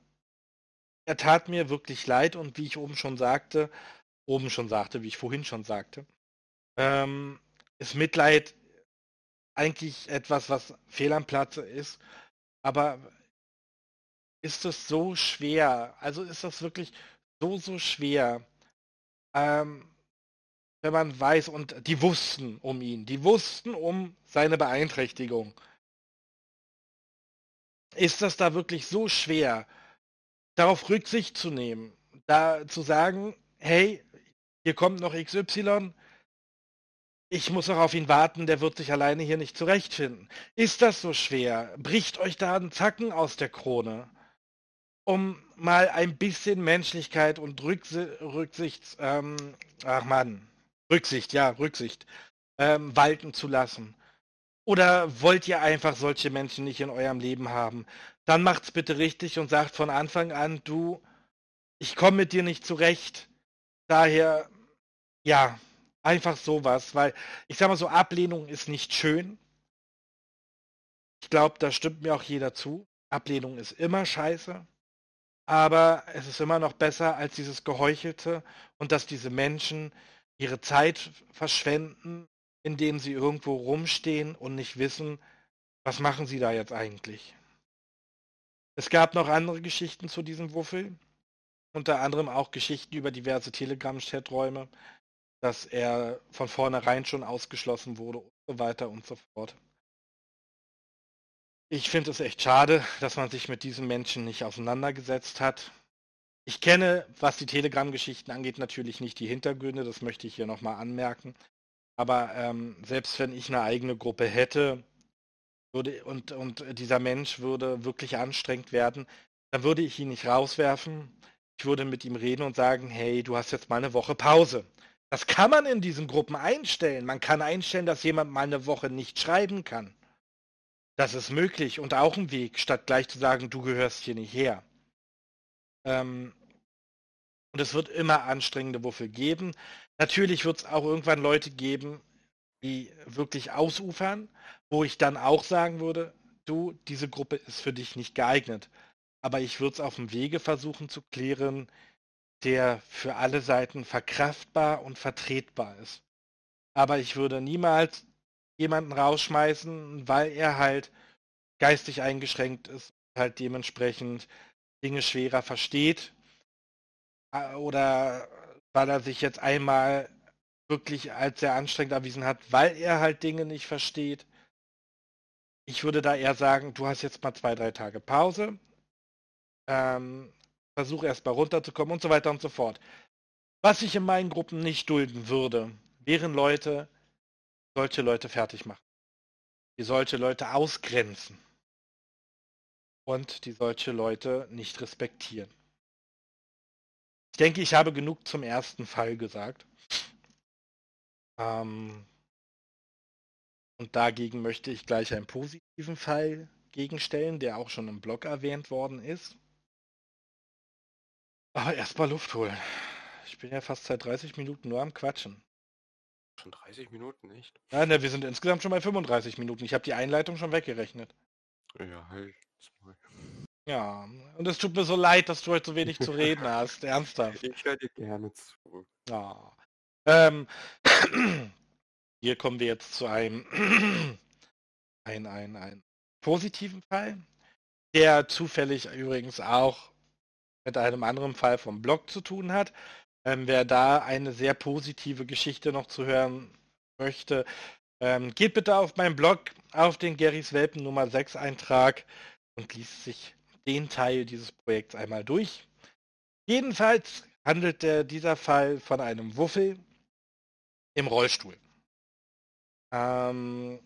er tat mir wirklich leid und wie ich oben schon sagte, oben schon sagte, wie ich vorhin schon sagte, ähm, ist Mitleid eigentlich etwas, was fehl am Platze ist, aber ist es so schwer, also ist das wirklich so, so schwer, ähm, wenn man weiß, und die wussten um ihn, die wussten um seine Beeinträchtigung. Ist das da wirklich so schwer, darauf Rücksicht zu nehmen, da zu sagen, hey, hier kommt noch XY, ich muss noch auf ihn warten, der wird sich alleine hier nicht zurechtfinden. Ist das so schwer? Bricht euch da ein Zacken aus der Krone? um mal ein bisschen Menschlichkeit und Rücksi Rücksicht, ähm, ach man, Rücksicht, ja, Rücksicht, ähm, walten zu lassen. Oder wollt ihr einfach solche Menschen nicht in eurem Leben haben? Dann macht's bitte richtig und sagt von Anfang an, du, ich komme mit dir nicht zurecht. Daher, ja, einfach sowas, weil ich sag mal so, Ablehnung ist nicht schön. Ich glaube, da stimmt mir auch jeder zu. Ablehnung ist immer scheiße aber es ist immer noch besser als dieses Geheuchelte und dass diese Menschen ihre Zeit verschwenden, indem sie irgendwo rumstehen und nicht wissen, was machen sie da jetzt eigentlich. Es gab noch andere Geschichten zu diesem Wuffel, unter anderem auch Geschichten über diverse Telegram-Chaträume, dass er von vornherein schon ausgeschlossen wurde und so weiter und so fort. Ich finde es echt schade, dass man sich mit diesem Menschen nicht auseinandergesetzt hat. Ich kenne, was die Telegram-Geschichten angeht, natürlich nicht die Hintergründe, das möchte ich hier nochmal anmerken. Aber ähm, selbst wenn ich eine eigene Gruppe hätte würde, und, und dieser Mensch würde wirklich anstrengend werden, dann würde ich ihn nicht rauswerfen. Ich würde mit ihm reden und sagen, hey, du hast jetzt mal eine Woche Pause. Das kann man in diesen Gruppen einstellen. Man kann einstellen, dass jemand mal eine Woche nicht schreiben kann. Das ist möglich und auch ein Weg, statt gleich zu sagen, du gehörst hier nicht her. Ähm, und es wird immer anstrengende Wuffel geben. Natürlich wird es auch irgendwann Leute geben, die wirklich ausufern, wo ich dann auch sagen würde, du, diese Gruppe ist für dich nicht geeignet. Aber ich würde es auf dem Wege versuchen zu klären, der für alle Seiten verkraftbar und vertretbar ist. Aber ich würde niemals jemanden rausschmeißen, weil er halt geistig eingeschränkt ist, halt dementsprechend Dinge schwerer versteht oder weil er sich jetzt einmal wirklich als sehr anstrengend erwiesen hat, weil er halt Dinge nicht versteht. Ich würde da eher sagen, du hast jetzt mal zwei, drei Tage Pause. Ähm, versuche erst mal runterzukommen und so weiter und so fort. Was ich in meinen Gruppen nicht dulden würde, wären Leute, solche Leute fertig machen. Die solche Leute ausgrenzen. Und die solche Leute nicht respektieren. Ich denke, ich habe genug zum ersten Fall gesagt. Ähm, und dagegen möchte ich gleich einen positiven Fall gegenstellen, der auch schon im Blog erwähnt worden ist. Aber erstmal Luft holen. Ich bin ja fast seit 30 Minuten nur am Quatschen. Schon 30 Minuten, nicht? Ja, ne, wir sind insgesamt schon bei 35 Minuten. Ich habe die Einleitung schon weggerechnet. Ja, halt. Ja, und es tut mir so leid, dass du heute so wenig zu reden (laughs) hast. Ernsthaft. Ich höre dir gerne zu. Ja. Ähm, (clears throat) hier kommen wir jetzt zu einem (clears throat) ein, ein, ein positiven Fall, der zufällig übrigens auch mit einem anderen Fall vom Blog zu tun hat. Ähm, wer da eine sehr positive Geschichte noch zu hören möchte, ähm, geht bitte auf meinen Blog, auf den Gerrys Welpen Nummer 6 Eintrag und liest sich den Teil dieses Projekts einmal durch. Jedenfalls handelt der, dieser Fall von einem Wuffel im Rollstuhl. Ähm,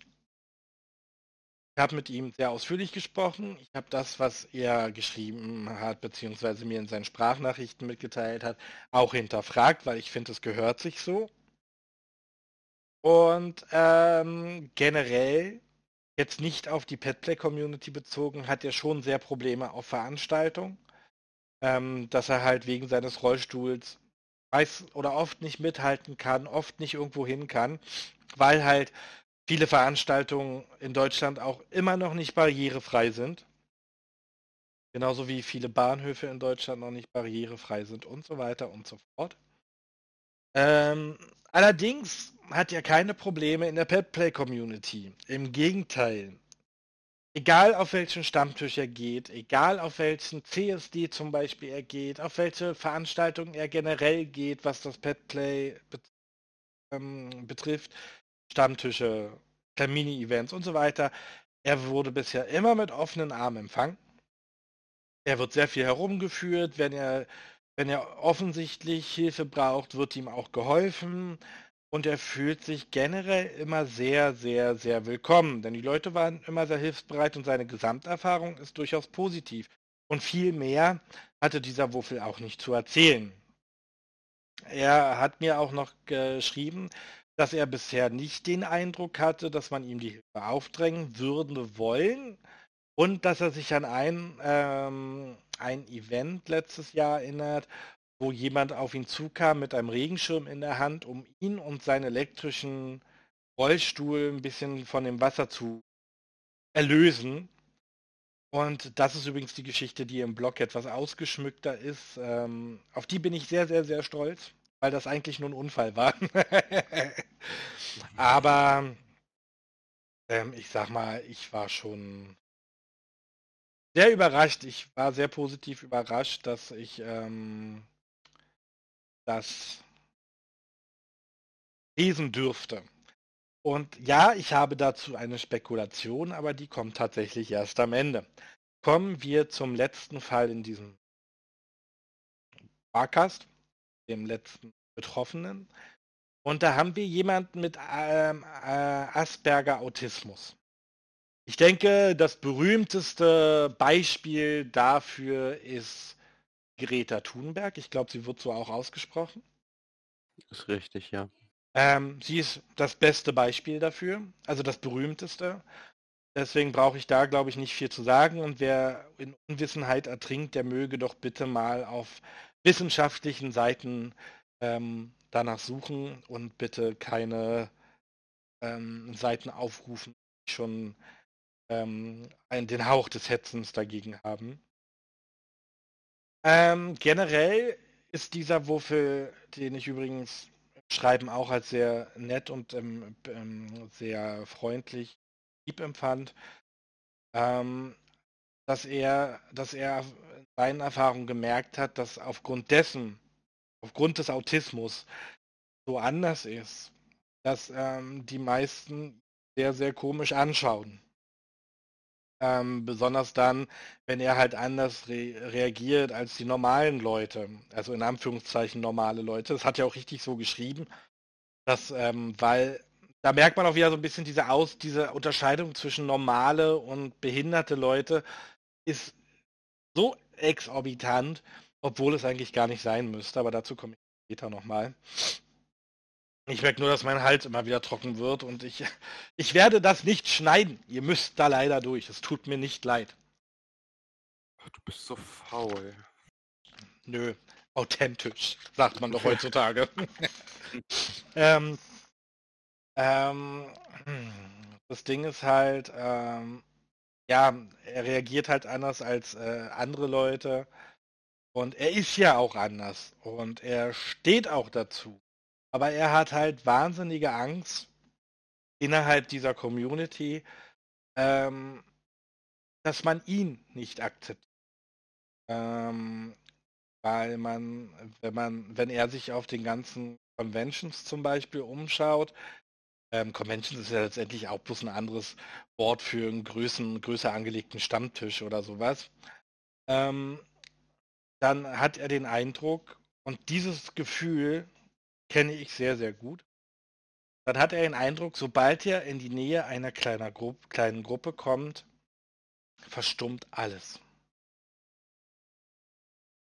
ich habe mit ihm sehr ausführlich gesprochen. Ich habe das, was er geschrieben hat, beziehungsweise mir in seinen Sprachnachrichten mitgeteilt hat, auch hinterfragt, weil ich finde, es gehört sich so. Und ähm, generell, jetzt nicht auf die Petplay-Community bezogen, hat er schon sehr Probleme auf Veranstaltungen. Ähm, dass er halt wegen seines Rollstuhls weiß oder oft nicht mithalten kann, oft nicht irgendwo hin kann, weil halt viele Veranstaltungen in Deutschland auch immer noch nicht barrierefrei sind. Genauso wie viele Bahnhöfe in Deutschland noch nicht barrierefrei sind und so weiter und so fort. Ähm, allerdings hat er keine Probleme in der Petplay Community. Im Gegenteil. Egal auf welchen Stammtisch er geht, egal auf welchen CSD zum Beispiel er geht, auf welche Veranstaltungen er generell geht, was das Petplay ähm, betrifft, Stammtische, Mini-Events und so weiter. Er wurde bisher immer mit offenen Armen empfangen. Er wird sehr viel herumgeführt. Wenn er, wenn er offensichtlich Hilfe braucht, wird ihm auch geholfen. Und er fühlt sich generell immer sehr, sehr, sehr willkommen. Denn die Leute waren immer sehr hilfsbereit und seine Gesamterfahrung ist durchaus positiv. Und viel mehr hatte dieser Wuffel auch nicht zu erzählen. Er hat mir auch noch geschrieben, dass er bisher nicht den Eindruck hatte, dass man ihm die Hilfe aufdrängen würde wollen und dass er sich an ein, ähm, ein Event letztes Jahr erinnert, wo jemand auf ihn zukam mit einem Regenschirm in der Hand, um ihn und seinen elektrischen Rollstuhl ein bisschen von dem Wasser zu erlösen. Und das ist übrigens die Geschichte, die im Blog etwas ausgeschmückter ist. Ähm, auf die bin ich sehr, sehr, sehr stolz weil das eigentlich nur ein Unfall war. (laughs) Aber ähm, ich sag mal, ich war schon sehr überrascht. Ich war sehr positiv überrascht, dass ich ähm, das lesen dürfte. Und ja, ich habe dazu eine Spekulation, aber die kommt tatsächlich erst am Ende. Kommen wir zum letzten Fall in diesem Barcast dem letzten Betroffenen. Und da haben wir jemanden mit ähm, äh, Asperger Autismus. Ich denke, das berühmteste Beispiel dafür ist Greta Thunberg. Ich glaube, sie wird so auch ausgesprochen. Ist richtig, ja. Ähm, sie ist das beste Beispiel dafür, also das berühmteste. Deswegen brauche ich da, glaube ich, nicht viel zu sagen. Und wer in Unwissenheit ertrinkt, der möge doch bitte mal auf wissenschaftlichen Seiten ähm, danach suchen und bitte keine ähm, Seiten aufrufen, die schon ähm, einen, den Hauch des Hetzens dagegen haben. Ähm, generell ist dieser Wuffel, den ich übrigens Schreiben auch als sehr nett und ähm, ähm, sehr freundlich lieb empfand, ähm, dass er, dass er seinen Erfahrungen gemerkt hat, dass aufgrund dessen, aufgrund des Autismus, so anders ist, dass ähm, die meisten sehr, sehr komisch anschauen. Ähm, besonders dann, wenn er halt anders re reagiert als die normalen Leute. Also in Anführungszeichen normale Leute. Das hat ja auch richtig so geschrieben. Dass, ähm, weil da merkt man auch wieder so ein bisschen diese Aus, diese Unterscheidung zwischen normale und behinderte Leute ist so exorbitant, obwohl es eigentlich gar nicht sein müsste, aber dazu komme ich später nochmal. Ich merke nur, dass mein Hals immer wieder trocken wird und ich, (laughs) ich werde das nicht schneiden. Ihr müsst da leider durch. Es tut mir nicht leid. Du bist so faul. Nö, authentisch, sagt man doch heutzutage. (laughs) ähm, ähm, das Ding ist halt, ähm, ja, er reagiert halt anders als äh, andere Leute. Und er ist ja auch anders. Und er steht auch dazu. Aber er hat halt wahnsinnige Angst innerhalb dieser Community, ähm, dass man ihn nicht akzeptiert. Ähm, weil man, wenn man, wenn er sich auf den ganzen Conventions zum Beispiel umschaut, ähm, Conventions ist ja letztendlich auch bloß ein anderes Wort für einen größeren, größer angelegten Stammtisch oder sowas. Ähm, dann hat er den Eindruck, und dieses Gefühl kenne ich sehr, sehr gut. Dann hat er den Eindruck, sobald er in die Nähe einer kleiner Gru kleinen Gruppe kommt, verstummt alles.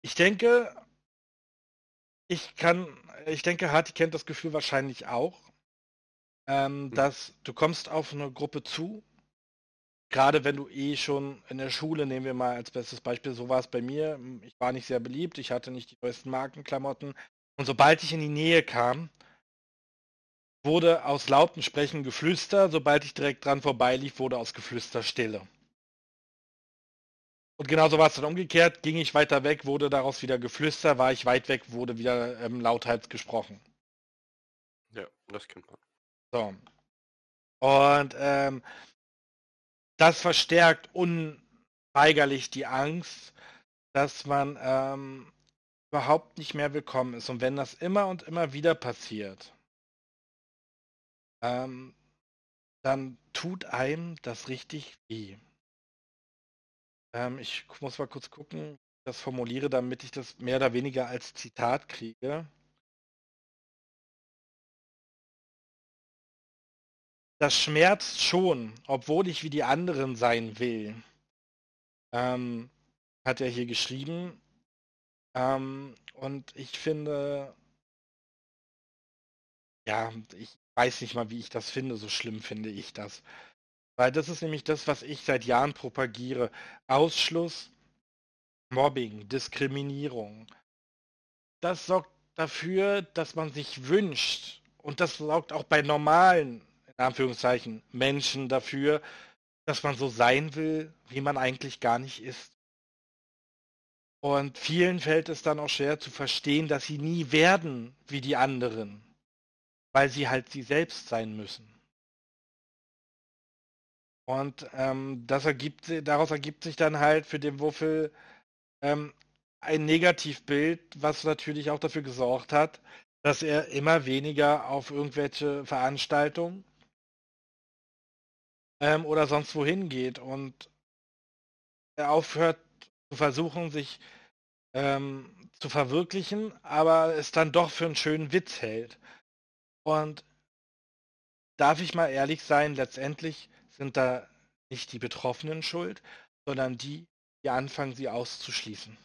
Ich denke, ich kann, ich denke, Harti kennt das Gefühl wahrscheinlich auch, ähm, mhm. dass du kommst auf eine Gruppe zu, gerade wenn du eh schon in der Schule, nehmen wir mal als bestes Beispiel, so war es bei mir, ich war nicht sehr beliebt, ich hatte nicht die neuesten Markenklamotten, und sobald ich in die Nähe kam, wurde aus lautem Sprechen Geflüster, sobald ich direkt dran vorbeilief, wurde aus Geflüster Stille. Und genauso war es dann umgekehrt, ging ich weiter weg, wurde daraus wieder Geflüster, war ich weit weg, wurde wieder ähm, lauthals gesprochen. Ja, das kennt man. So. Und ähm, das verstärkt unweigerlich die Angst, dass man ähm, überhaupt nicht mehr willkommen ist. Und wenn das immer und immer wieder passiert, ähm, dann tut einem das richtig weh. Ähm, ich muss mal kurz gucken, wie ich das formuliere, damit ich das mehr oder weniger als Zitat kriege. Das schmerzt schon, obwohl ich wie die anderen sein will. Ähm, hat er hier geschrieben. Ähm, und ich finde, ja, ich weiß nicht mal, wie ich das finde, so schlimm finde ich das. Weil das ist nämlich das, was ich seit Jahren propagiere. Ausschluss, Mobbing, Diskriminierung. Das sorgt dafür, dass man sich wünscht. Und das sorgt auch bei normalen, Anführungszeichen, Menschen dafür, dass man so sein will, wie man eigentlich gar nicht ist. Und vielen fällt es dann auch schwer zu verstehen, dass sie nie werden wie die anderen, weil sie halt sie selbst sein müssen. Und ähm, das ergibt, daraus ergibt sich dann halt für den Wuffel ähm, ein Negativbild, was natürlich auch dafür gesorgt hat, dass er immer weniger auf irgendwelche Veranstaltungen ähm, oder sonst wohin geht und er aufhört zu versuchen, sich ähm, zu verwirklichen, aber es dann doch für einen schönen Witz hält. Und darf ich mal ehrlich sein, letztendlich sind da nicht die Betroffenen schuld, sondern die, die anfangen, sie auszuschließen.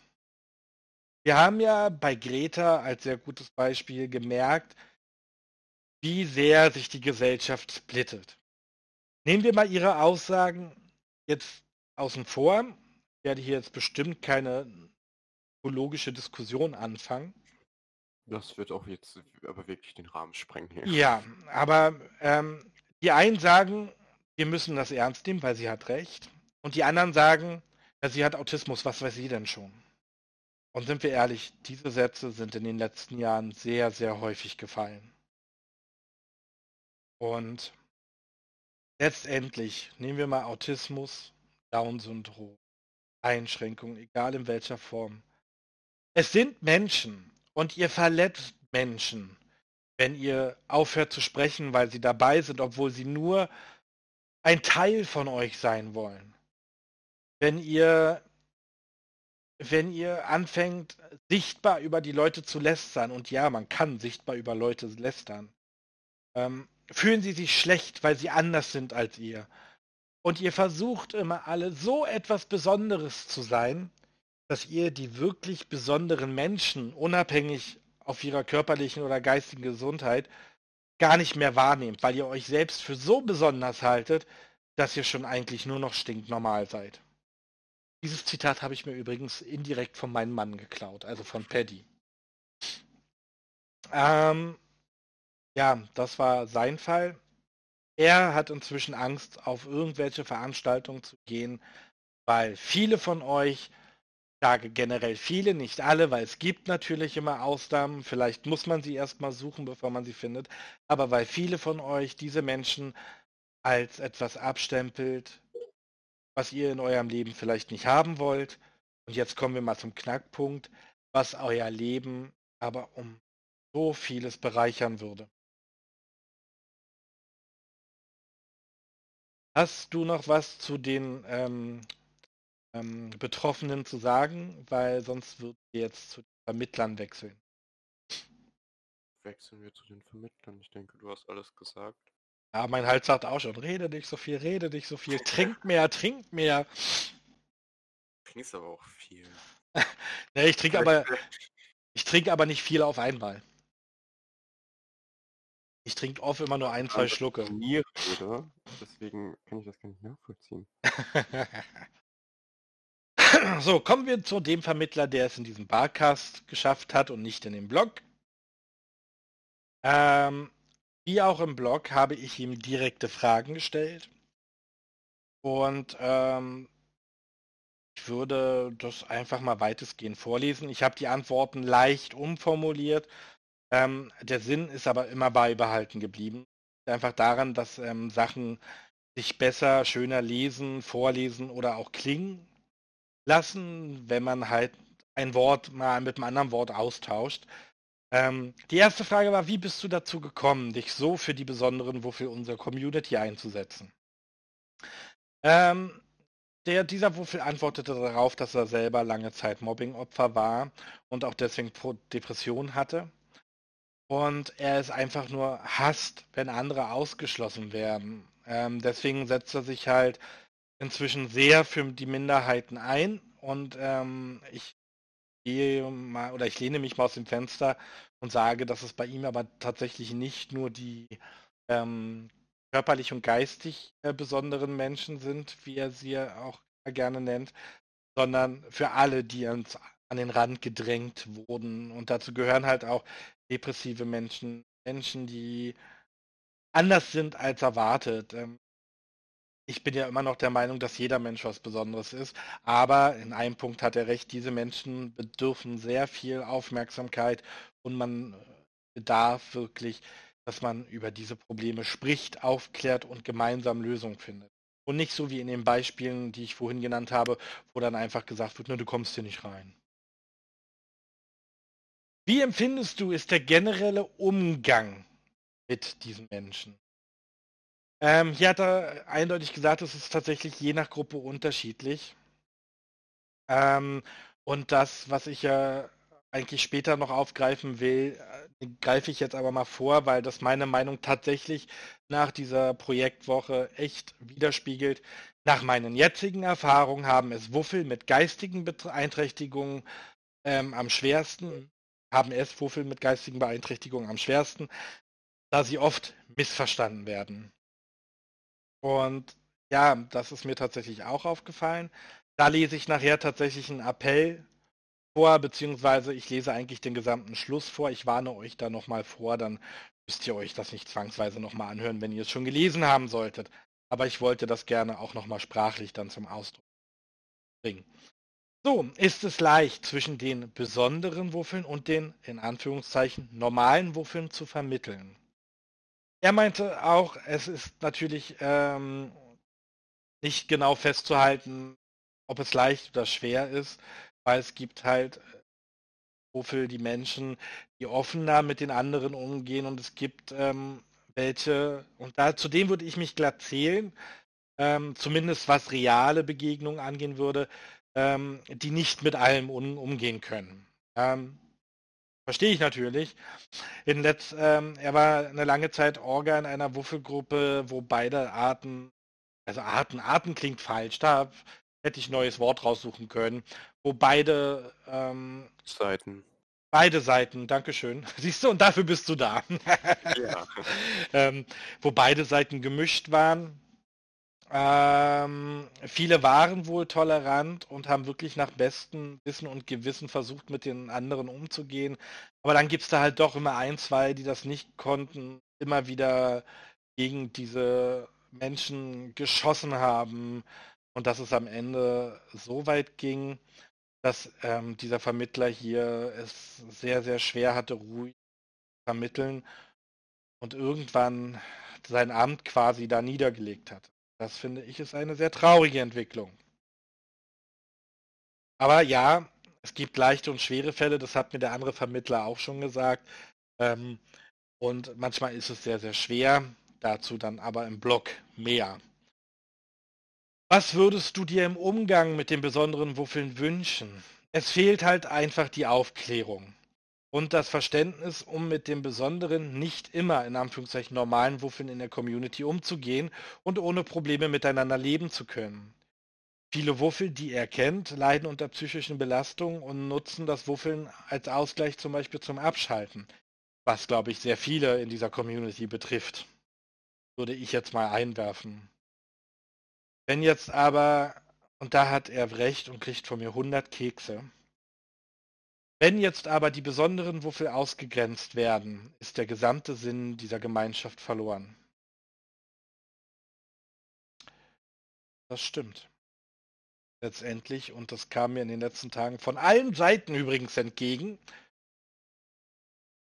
Wir haben ja bei Greta als sehr gutes Beispiel gemerkt, wie sehr sich die Gesellschaft splittet. Nehmen wir mal ihre Aussagen jetzt außen vor werde hier jetzt bestimmt keine logische Diskussion anfangen. Das wird auch jetzt aber wirklich den Rahmen sprengen. Hier. Ja, aber ähm, die einen sagen, wir müssen das ernst nehmen, weil sie hat recht. Und die anderen sagen, ja, sie hat Autismus, was weiß sie denn schon? Und sind wir ehrlich, diese Sätze sind in den letzten Jahren sehr, sehr häufig gefallen. Und letztendlich nehmen wir mal Autismus, Down-Syndrom, Einschränkungen, egal in welcher Form. Es sind Menschen und ihr verletzt Menschen. wenn ihr aufhört zu sprechen, weil sie dabei sind, obwohl sie nur ein Teil von euch sein wollen. Wenn ihr wenn ihr anfängt, sichtbar über die Leute zu lästern, und ja, man kann sichtbar über Leute lästern, ähm, fühlen sie sich schlecht, weil sie anders sind als ihr. Und ihr versucht immer alle so etwas Besonderes zu sein, dass ihr die wirklich besonderen Menschen, unabhängig auf ihrer körperlichen oder geistigen Gesundheit, gar nicht mehr wahrnehmt, weil ihr euch selbst für so besonders haltet, dass ihr schon eigentlich nur noch stinknormal seid. Dieses Zitat habe ich mir übrigens indirekt von meinem Mann geklaut, also von Paddy. Ähm, ja, das war sein Fall. Er hat inzwischen Angst, auf irgendwelche Veranstaltungen zu gehen, weil viele von euch, sage generell viele, nicht alle, weil es gibt natürlich immer Ausnahmen, vielleicht muss man sie erstmal suchen, bevor man sie findet, aber weil viele von euch diese Menschen als etwas abstempelt, was ihr in eurem Leben vielleicht nicht haben wollt. Und jetzt kommen wir mal zum Knackpunkt, was euer Leben aber um so vieles bereichern würde. Hast du noch was zu den ähm, ähm, Betroffenen zu sagen? Weil sonst würden wir jetzt zu den Vermittlern wechseln. Wechseln wir zu den Vermittlern. Ich denke, du hast alles gesagt. Ja, mein Hals sagt auch schon, rede nicht so viel, rede nicht so viel, trink mehr, trink mehr. Du trinkst aber auch viel. (laughs) nee, ich trinke aber, (laughs) ich trinke aber nicht viel auf einmal. Ich trinke oft immer nur ein, zwei Schlucke. Niere, oder? Deswegen kann ich das gar nicht nachvollziehen. (laughs) so, kommen wir zu dem Vermittler, der es in diesem Barcast geschafft hat und nicht in dem Blog. Ähm, wie auch im Blog habe ich ihm direkte Fragen gestellt. Und ähm, ich würde das einfach mal weitestgehend vorlesen. Ich habe die Antworten leicht umformuliert. Ähm, der Sinn ist aber immer beibehalten geblieben. Einfach daran, dass ähm, Sachen sich besser, schöner lesen, vorlesen oder auch klingen lassen, wenn man halt ein Wort mal mit einem anderen Wort austauscht. Ähm, die erste Frage war, wie bist du dazu gekommen, dich so für die besonderen Wofür unsere Community einzusetzen? Ähm, der, dieser Wuffel antwortete darauf, dass er selber lange Zeit Mobbingopfer war und auch deswegen Depressionen hatte. Und er es einfach nur hasst, wenn andere ausgeschlossen werden. Ähm, deswegen setzt er sich halt inzwischen sehr für die Minderheiten ein. Und ähm, ich gehe mal oder ich lehne mich mal aus dem Fenster und sage, dass es bei ihm aber tatsächlich nicht nur die ähm, körperlich und geistig äh, besonderen Menschen sind, wie er sie auch gerne nennt, sondern für alle, die ans, an den Rand gedrängt wurden. Und dazu gehören halt auch depressive Menschen, Menschen, die anders sind als erwartet. Ähm, ich bin ja immer noch der Meinung, dass jeder Mensch was Besonderes ist. Aber in einem Punkt hat er recht, diese Menschen bedürfen sehr viel Aufmerksamkeit und man äh, bedarf wirklich, dass man über diese Probleme spricht, aufklärt und gemeinsam Lösungen findet. Und nicht so wie in den Beispielen, die ich vorhin genannt habe, wo dann einfach gesagt wird, ne, du kommst hier nicht rein. Wie empfindest du, ist der generelle Umgang mit diesen Menschen? Ähm, hier hat er eindeutig gesagt, es ist tatsächlich je nach Gruppe unterschiedlich. Ähm, und das, was ich ja eigentlich später noch aufgreifen will, äh, greife ich jetzt aber mal vor, weil das meine Meinung tatsächlich nach dieser Projektwoche echt widerspiegelt. Nach meinen jetzigen Erfahrungen haben es Wuffel mit geistigen Beeinträchtigungen ähm, am schwersten, haben es Wuffel mit geistigen Beeinträchtigungen am schwersten, da sie oft missverstanden werden. Und ja, das ist mir tatsächlich auch aufgefallen. Da lese ich nachher tatsächlich einen Appell vor, beziehungsweise ich lese eigentlich den gesamten Schluss vor. Ich warne euch da nochmal vor, dann müsst ihr euch das nicht zwangsweise nochmal anhören, wenn ihr es schon gelesen haben solltet. Aber ich wollte das gerne auch nochmal sprachlich dann zum Ausdruck bringen. So, ist es leicht zwischen den besonderen Wuffeln und den, in Anführungszeichen, normalen Wuffeln zu vermitteln? Er meinte auch, es ist natürlich ähm, nicht genau festzuhalten, ob es leicht oder schwer ist, weil es gibt halt Wuffel die Menschen, die offener mit den anderen umgehen und es gibt ähm, welche, und da zu denen würde ich mich glatt zählen, ähm, zumindest was reale Begegnungen angehen würde, ähm, die nicht mit allem um, umgehen können. Ähm, Verstehe ich natürlich. In Letz, ähm, er war eine lange Zeit Orga in einer Wuffelgruppe, wo beide Arten, also Arten, Arten klingt falsch, da hätte ich ein neues Wort raussuchen können, wo beide ähm, Seiten. Beide Seiten, Dankeschön. (laughs) Siehst du, und dafür bist du da. ja. (laughs) ähm, wo beide Seiten gemischt waren. Ähm, viele waren wohl tolerant und haben wirklich nach bestem Wissen und Gewissen versucht, mit den anderen umzugehen. Aber dann gibt es da halt doch immer ein, zwei, die das nicht konnten, immer wieder gegen diese Menschen geschossen haben und dass es am Ende so weit ging, dass ähm, dieser Vermittler hier es sehr, sehr schwer hatte, ruhig zu vermitteln und irgendwann sein Amt quasi da niedergelegt hat. Das finde ich ist eine sehr traurige Entwicklung. Aber ja, es gibt leichte und schwere Fälle, das hat mir der andere Vermittler auch schon gesagt. Ähm, und manchmal ist es sehr, sehr schwer. Dazu dann aber im Blog mehr. Was würdest du dir im Umgang mit den besonderen Wuffeln wünschen? Es fehlt halt einfach die Aufklärung und das Verständnis, um mit dem besonderen, nicht immer in Anführungszeichen normalen Wuffeln in der Community umzugehen und ohne Probleme miteinander leben zu können. Viele Wuffel, die er kennt, leiden unter psychischen Belastungen und nutzen das Wuffeln als Ausgleich zum Beispiel zum Abschalten, was, glaube ich, sehr viele in dieser Community betrifft. Würde ich jetzt mal einwerfen. Wenn jetzt aber, und da hat er recht und kriegt von mir 100 Kekse, wenn jetzt aber die besonderen Wuffel ausgegrenzt werden, ist der gesamte Sinn dieser Gemeinschaft verloren. Das stimmt. Letztendlich, und das kam mir in den letzten Tagen von allen Seiten übrigens entgegen,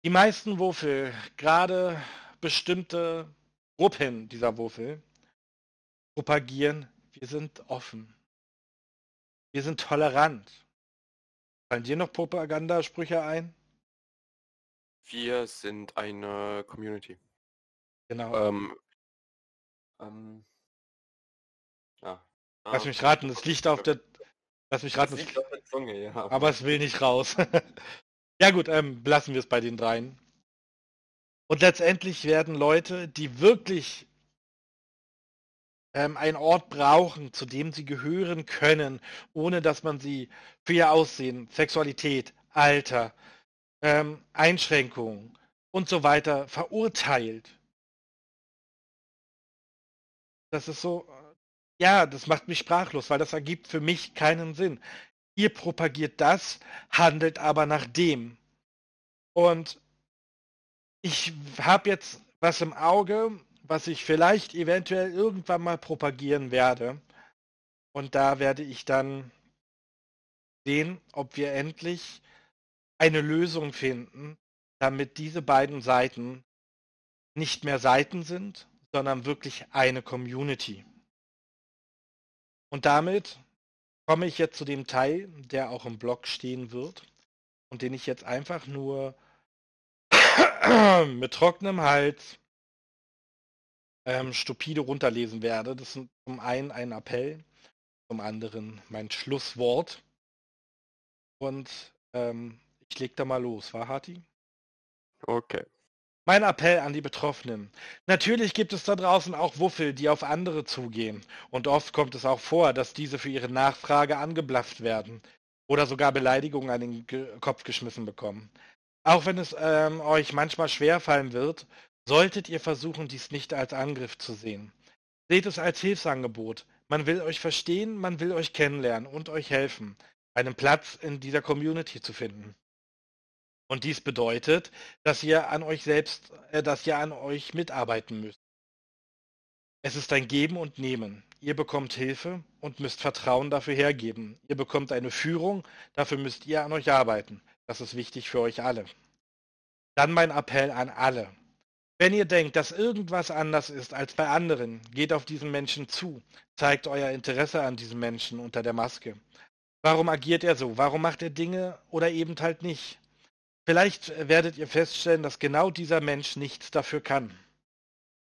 die meisten Wuffel, gerade bestimmte Gruppen dieser Wuffel, propagieren, wir sind offen. Wir sind tolerant. Fallen dir noch Propagandasprüche ein? Wir sind eine Community. Genau. Ähm, ähm, ja. Lass mich raten, es liegt auf der. Lass mich raten. Es liegt auf der Zunge, ja. Aber es will nicht raus. (laughs) ja gut, ähm, lassen wir es bei den dreien. Und letztendlich werden Leute, die wirklich ähm, einen Ort brauchen, zu dem sie gehören können, ohne dass man sie für ihr Aussehen, Sexualität, Alter, ähm, Einschränkungen und so weiter verurteilt. Das ist so, ja, das macht mich sprachlos, weil das ergibt für mich keinen Sinn. Ihr propagiert das, handelt aber nach dem. Und ich habe jetzt was im Auge, was ich vielleicht eventuell irgendwann mal propagieren werde. Und da werde ich dann sehen, ob wir endlich eine Lösung finden, damit diese beiden Seiten nicht mehr Seiten sind, sondern wirklich eine Community. Und damit komme ich jetzt zu dem Teil, der auch im Blog stehen wird und den ich jetzt einfach nur (coughs) mit trockenem Hals ähm, stupide runterlesen werde. Das ist zum einen ein Appell, zum anderen mein Schlusswort. Und ähm, ich leg da mal los, war Hati? Okay. Mein Appell an die Betroffenen. Natürlich gibt es da draußen auch Wuffel, die auf andere zugehen. Und oft kommt es auch vor, dass diese für ihre Nachfrage angeblafft werden oder sogar Beleidigungen an den Kopf geschmissen bekommen. Auch wenn es ähm, euch manchmal schwerfallen wird, Solltet ihr versuchen, dies nicht als Angriff zu sehen. Seht es als Hilfsangebot. Man will euch verstehen, man will euch kennenlernen und euch helfen, einen Platz in dieser Community zu finden. Und dies bedeutet, dass ihr an euch selbst, äh, dass ihr an euch mitarbeiten müsst. Es ist ein Geben und Nehmen. Ihr bekommt Hilfe und müsst Vertrauen dafür hergeben. Ihr bekommt eine Führung, dafür müsst ihr an euch arbeiten. Das ist wichtig für euch alle. Dann mein Appell an alle. Wenn ihr denkt, dass irgendwas anders ist als bei anderen, geht auf diesen Menschen zu, zeigt euer Interesse an diesem Menschen unter der Maske. Warum agiert er so? Warum macht er Dinge oder eben halt nicht? Vielleicht werdet ihr feststellen, dass genau dieser Mensch nichts dafür kann.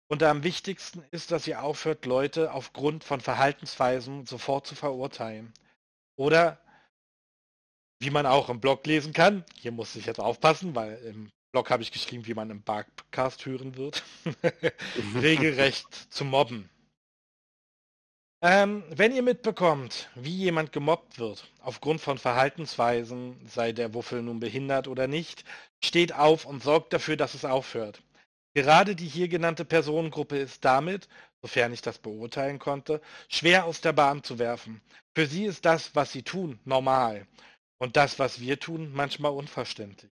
Und am wichtigsten ist, dass ihr aufhört, Leute aufgrund von Verhaltensweisen sofort zu verurteilen. Oder, wie man auch im Blog lesen kann, hier muss ich jetzt aufpassen, weil im Blog habe ich geschrieben, wie man im Barcast hören wird, (laughs) (laughs) regelrecht zu mobben. Ähm, wenn ihr mitbekommt, wie jemand gemobbt wird, aufgrund von Verhaltensweisen, sei der Wuffel nun behindert oder nicht, steht auf und sorgt dafür, dass es aufhört. Gerade die hier genannte Personengruppe ist damit, sofern ich das beurteilen konnte, schwer aus der Bahn zu werfen. Für sie ist das, was sie tun, normal. Und das, was wir tun, manchmal unverständlich.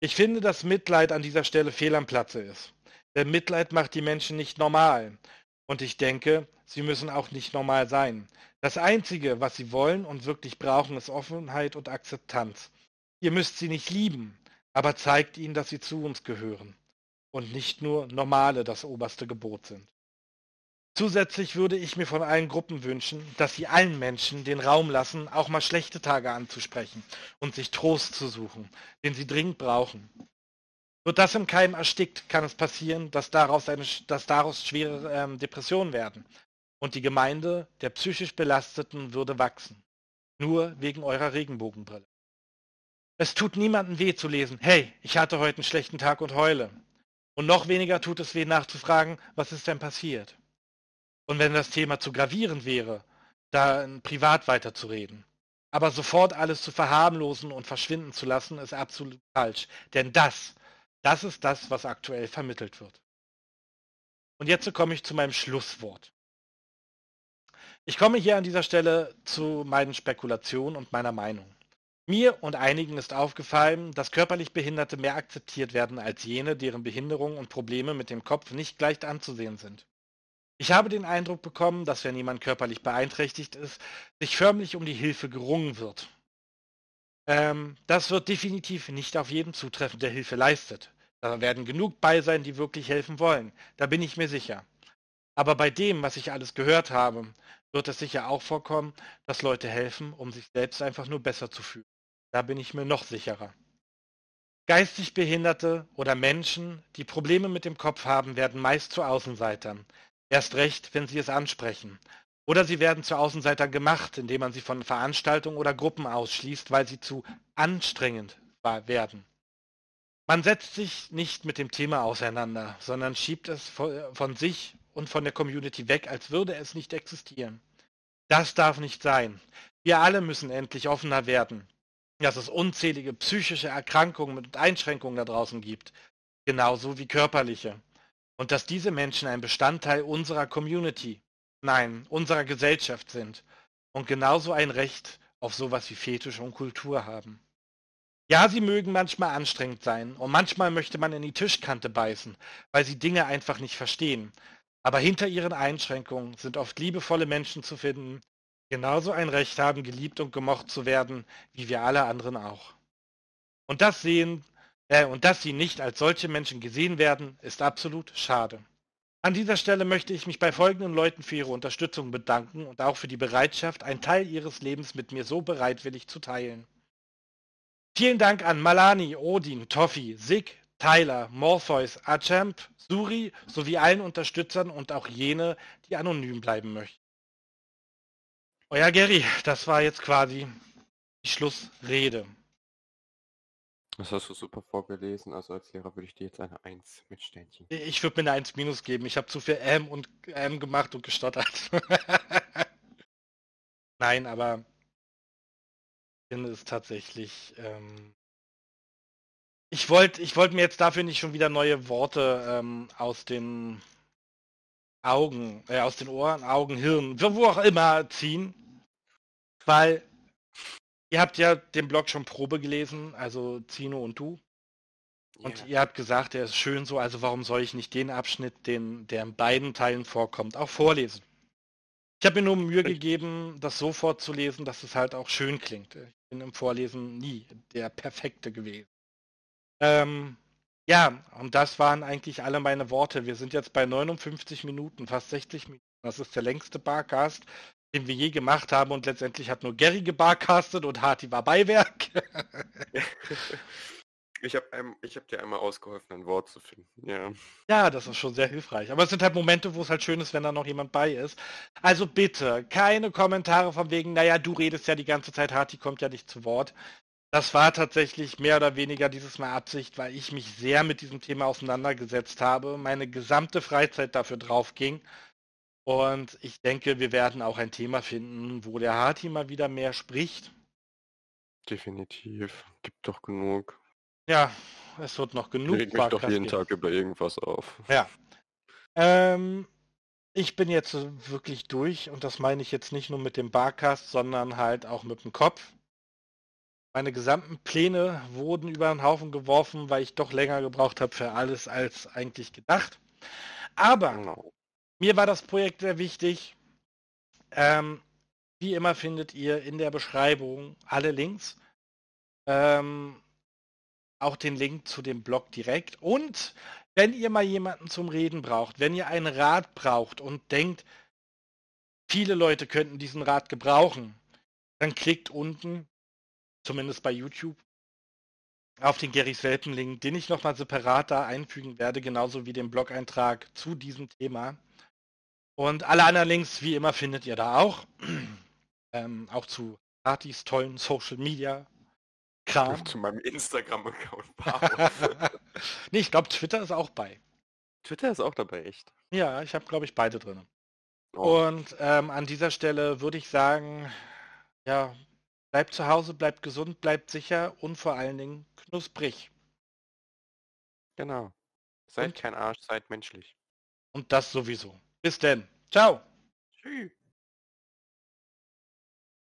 Ich finde, dass Mitleid an dieser Stelle fehl am Platze ist. Denn Mitleid macht die Menschen nicht normal. Und ich denke, sie müssen auch nicht normal sein. Das Einzige, was sie wollen und wirklich brauchen, ist Offenheit und Akzeptanz. Ihr müsst sie nicht lieben, aber zeigt ihnen, dass sie zu uns gehören und nicht nur Normale das oberste Gebot sind. Zusätzlich würde ich mir von allen Gruppen wünschen, dass sie allen Menschen den Raum lassen, auch mal schlechte Tage anzusprechen und sich Trost zu suchen, den sie dringend brauchen. Wird das im Keim erstickt, kann es passieren, dass daraus, eine, dass daraus schwere ähm, Depressionen werden. Und die Gemeinde der psychisch Belasteten würde wachsen. Nur wegen eurer Regenbogenbrille. Es tut niemandem weh zu lesen, hey, ich hatte heute einen schlechten Tag und heule. Und noch weniger tut es weh nachzufragen, was ist denn passiert? Und wenn das Thema zu gravierend wäre, da privat weiterzureden. Aber sofort alles zu verharmlosen und verschwinden zu lassen, ist absolut falsch. Denn das das ist das, was aktuell vermittelt wird. Und jetzt komme ich zu meinem Schlusswort. Ich komme hier an dieser Stelle zu meinen Spekulationen und meiner Meinung. Mir und einigen ist aufgefallen, dass körperlich Behinderte mehr akzeptiert werden als jene, deren Behinderung und Probleme mit dem Kopf nicht gleich anzusehen sind. Ich habe den Eindruck bekommen, dass wenn jemand körperlich beeinträchtigt ist, sich förmlich um die Hilfe gerungen wird. Ähm, das wird definitiv nicht auf jeden zutreffen, der Hilfe leistet. Da werden genug bei sein, die wirklich helfen wollen. Da bin ich mir sicher. Aber bei dem, was ich alles gehört habe, wird es sicher auch vorkommen, dass Leute helfen, um sich selbst einfach nur besser zu fühlen. Da bin ich mir noch sicherer. Geistig Behinderte oder Menschen, die Probleme mit dem Kopf haben, werden meist zu Außenseitern. Erst recht, wenn sie es ansprechen. Oder sie werden zu Außenseitern gemacht, indem man sie von Veranstaltungen oder Gruppen ausschließt, weil sie zu anstrengend werden. Man setzt sich nicht mit dem Thema auseinander, sondern schiebt es von sich und von der Community weg, als würde es nicht existieren. Das darf nicht sein. Wir alle müssen endlich offener werden, dass es unzählige psychische Erkrankungen und Einschränkungen da draußen gibt, genauso wie körperliche. Und dass diese Menschen ein Bestandteil unserer Community, nein, unserer Gesellschaft sind und genauso ein Recht auf sowas wie Fetisch und Kultur haben. Ja, sie mögen manchmal anstrengend sein und manchmal möchte man in die Tischkante beißen, weil sie Dinge einfach nicht verstehen. Aber hinter ihren Einschränkungen sind oft liebevolle Menschen zu finden, die genauso ein Recht haben, geliebt und gemocht zu werden, wie wir alle anderen auch. Und das sehen, und dass sie nicht als solche Menschen gesehen werden, ist absolut schade. An dieser Stelle möchte ich mich bei folgenden Leuten für ihre Unterstützung bedanken und auch für die Bereitschaft, einen Teil ihres Lebens mit mir so bereitwillig zu teilen. Vielen Dank an Malani, Odin, Toffi, Sig, Tyler, Morpheus, Achamp, Suri sowie allen Unterstützern und auch jene, die anonym bleiben möchten. Euer Gary, das war jetzt quasi die Schlussrede. Das hast du super vorgelesen. Also als Lehrer würde ich dir jetzt eine 1 mit Sternchen. Ich würde mir eine 1 minus geben. Ich habe zu viel M und M gemacht und gestottert. (laughs) Nein, aber finde es tatsächlich. Ähm, ich wollte ich wollt mir jetzt dafür nicht schon wieder neue Worte ähm, aus den Augen, äh, aus den Ohren, Augen, Hirn, wo auch immer ziehen. Weil ihr habt ja den Blog schon Probe gelesen, also Zino und du. Und yeah. ihr habt gesagt, der ist schön so, also warum soll ich nicht den Abschnitt, den, der in beiden Teilen vorkommt, auch vorlesen? Ich habe mir nur Mühe gegeben, das so vorzulesen, dass es halt auch schön klingt. Ich bin im Vorlesen nie der Perfekte gewesen. Ähm, ja, und das waren eigentlich alle meine Worte. Wir sind jetzt bei 59 Minuten, fast 60 Minuten. Das ist der längste Barcast, den wir je gemacht haben und letztendlich hat nur Gary gebarcastet und Harty war Beiwerk. (laughs) Ich habe hab dir einmal ausgeholfen, ein Wort zu finden. Ja. ja, das ist schon sehr hilfreich. Aber es sind halt Momente, wo es halt schön ist, wenn da noch jemand bei ist. Also bitte, keine Kommentare von wegen, naja, du redest ja die ganze Zeit hart, die kommt ja nicht zu Wort. Das war tatsächlich mehr oder weniger dieses Mal Absicht, weil ich mich sehr mit diesem Thema auseinandergesetzt habe, meine gesamte Freizeit dafür drauf ging. Und ich denke, wir werden auch ein Thema finden, wo der Harti mal wieder mehr spricht. Definitiv. Gibt doch genug. Ja, es wird noch genug. Ich mich doch jeden geben. Tag über irgendwas auf. Ja. Ähm, ich bin jetzt wirklich durch und das meine ich jetzt nicht nur mit dem Barcast, sondern halt auch mit dem Kopf. Meine gesamten Pläne wurden über den Haufen geworfen, weil ich doch länger gebraucht habe für alles als eigentlich gedacht. Aber genau. Mir war das Projekt sehr wichtig. Ähm, wie immer findet ihr in der Beschreibung alle Links. Ähm, auch den Link zu dem Blog direkt. Und wenn ihr mal jemanden zum Reden braucht, wenn ihr einen Rat braucht und denkt, viele Leute könnten diesen Rat gebrauchen, dann klickt unten, zumindest bei YouTube, auf den Gerrys Welpen-Link, den ich nochmal separat da einfügen werde, genauso wie den Blog-Eintrag zu diesem Thema. Und alle anderen Links, wie immer, findet ihr da auch. (clears throat) ähm, auch zu Partys, tollen Social Media Kram. Zu meinem Instagram-Account. (laughs) (laughs) nee, ich glaube, Twitter ist auch bei. Twitter ist auch dabei, echt. Ja, ich habe, glaube ich, beide drin. Oh. Und ähm, an dieser Stelle würde ich sagen, ja, bleibt zu Hause, bleibt gesund, bleibt sicher und vor allen Dingen knusprig. Genau. Seid und, kein Arsch, seid menschlich. Und das sowieso. Bis denn. Ciao. Tschüss.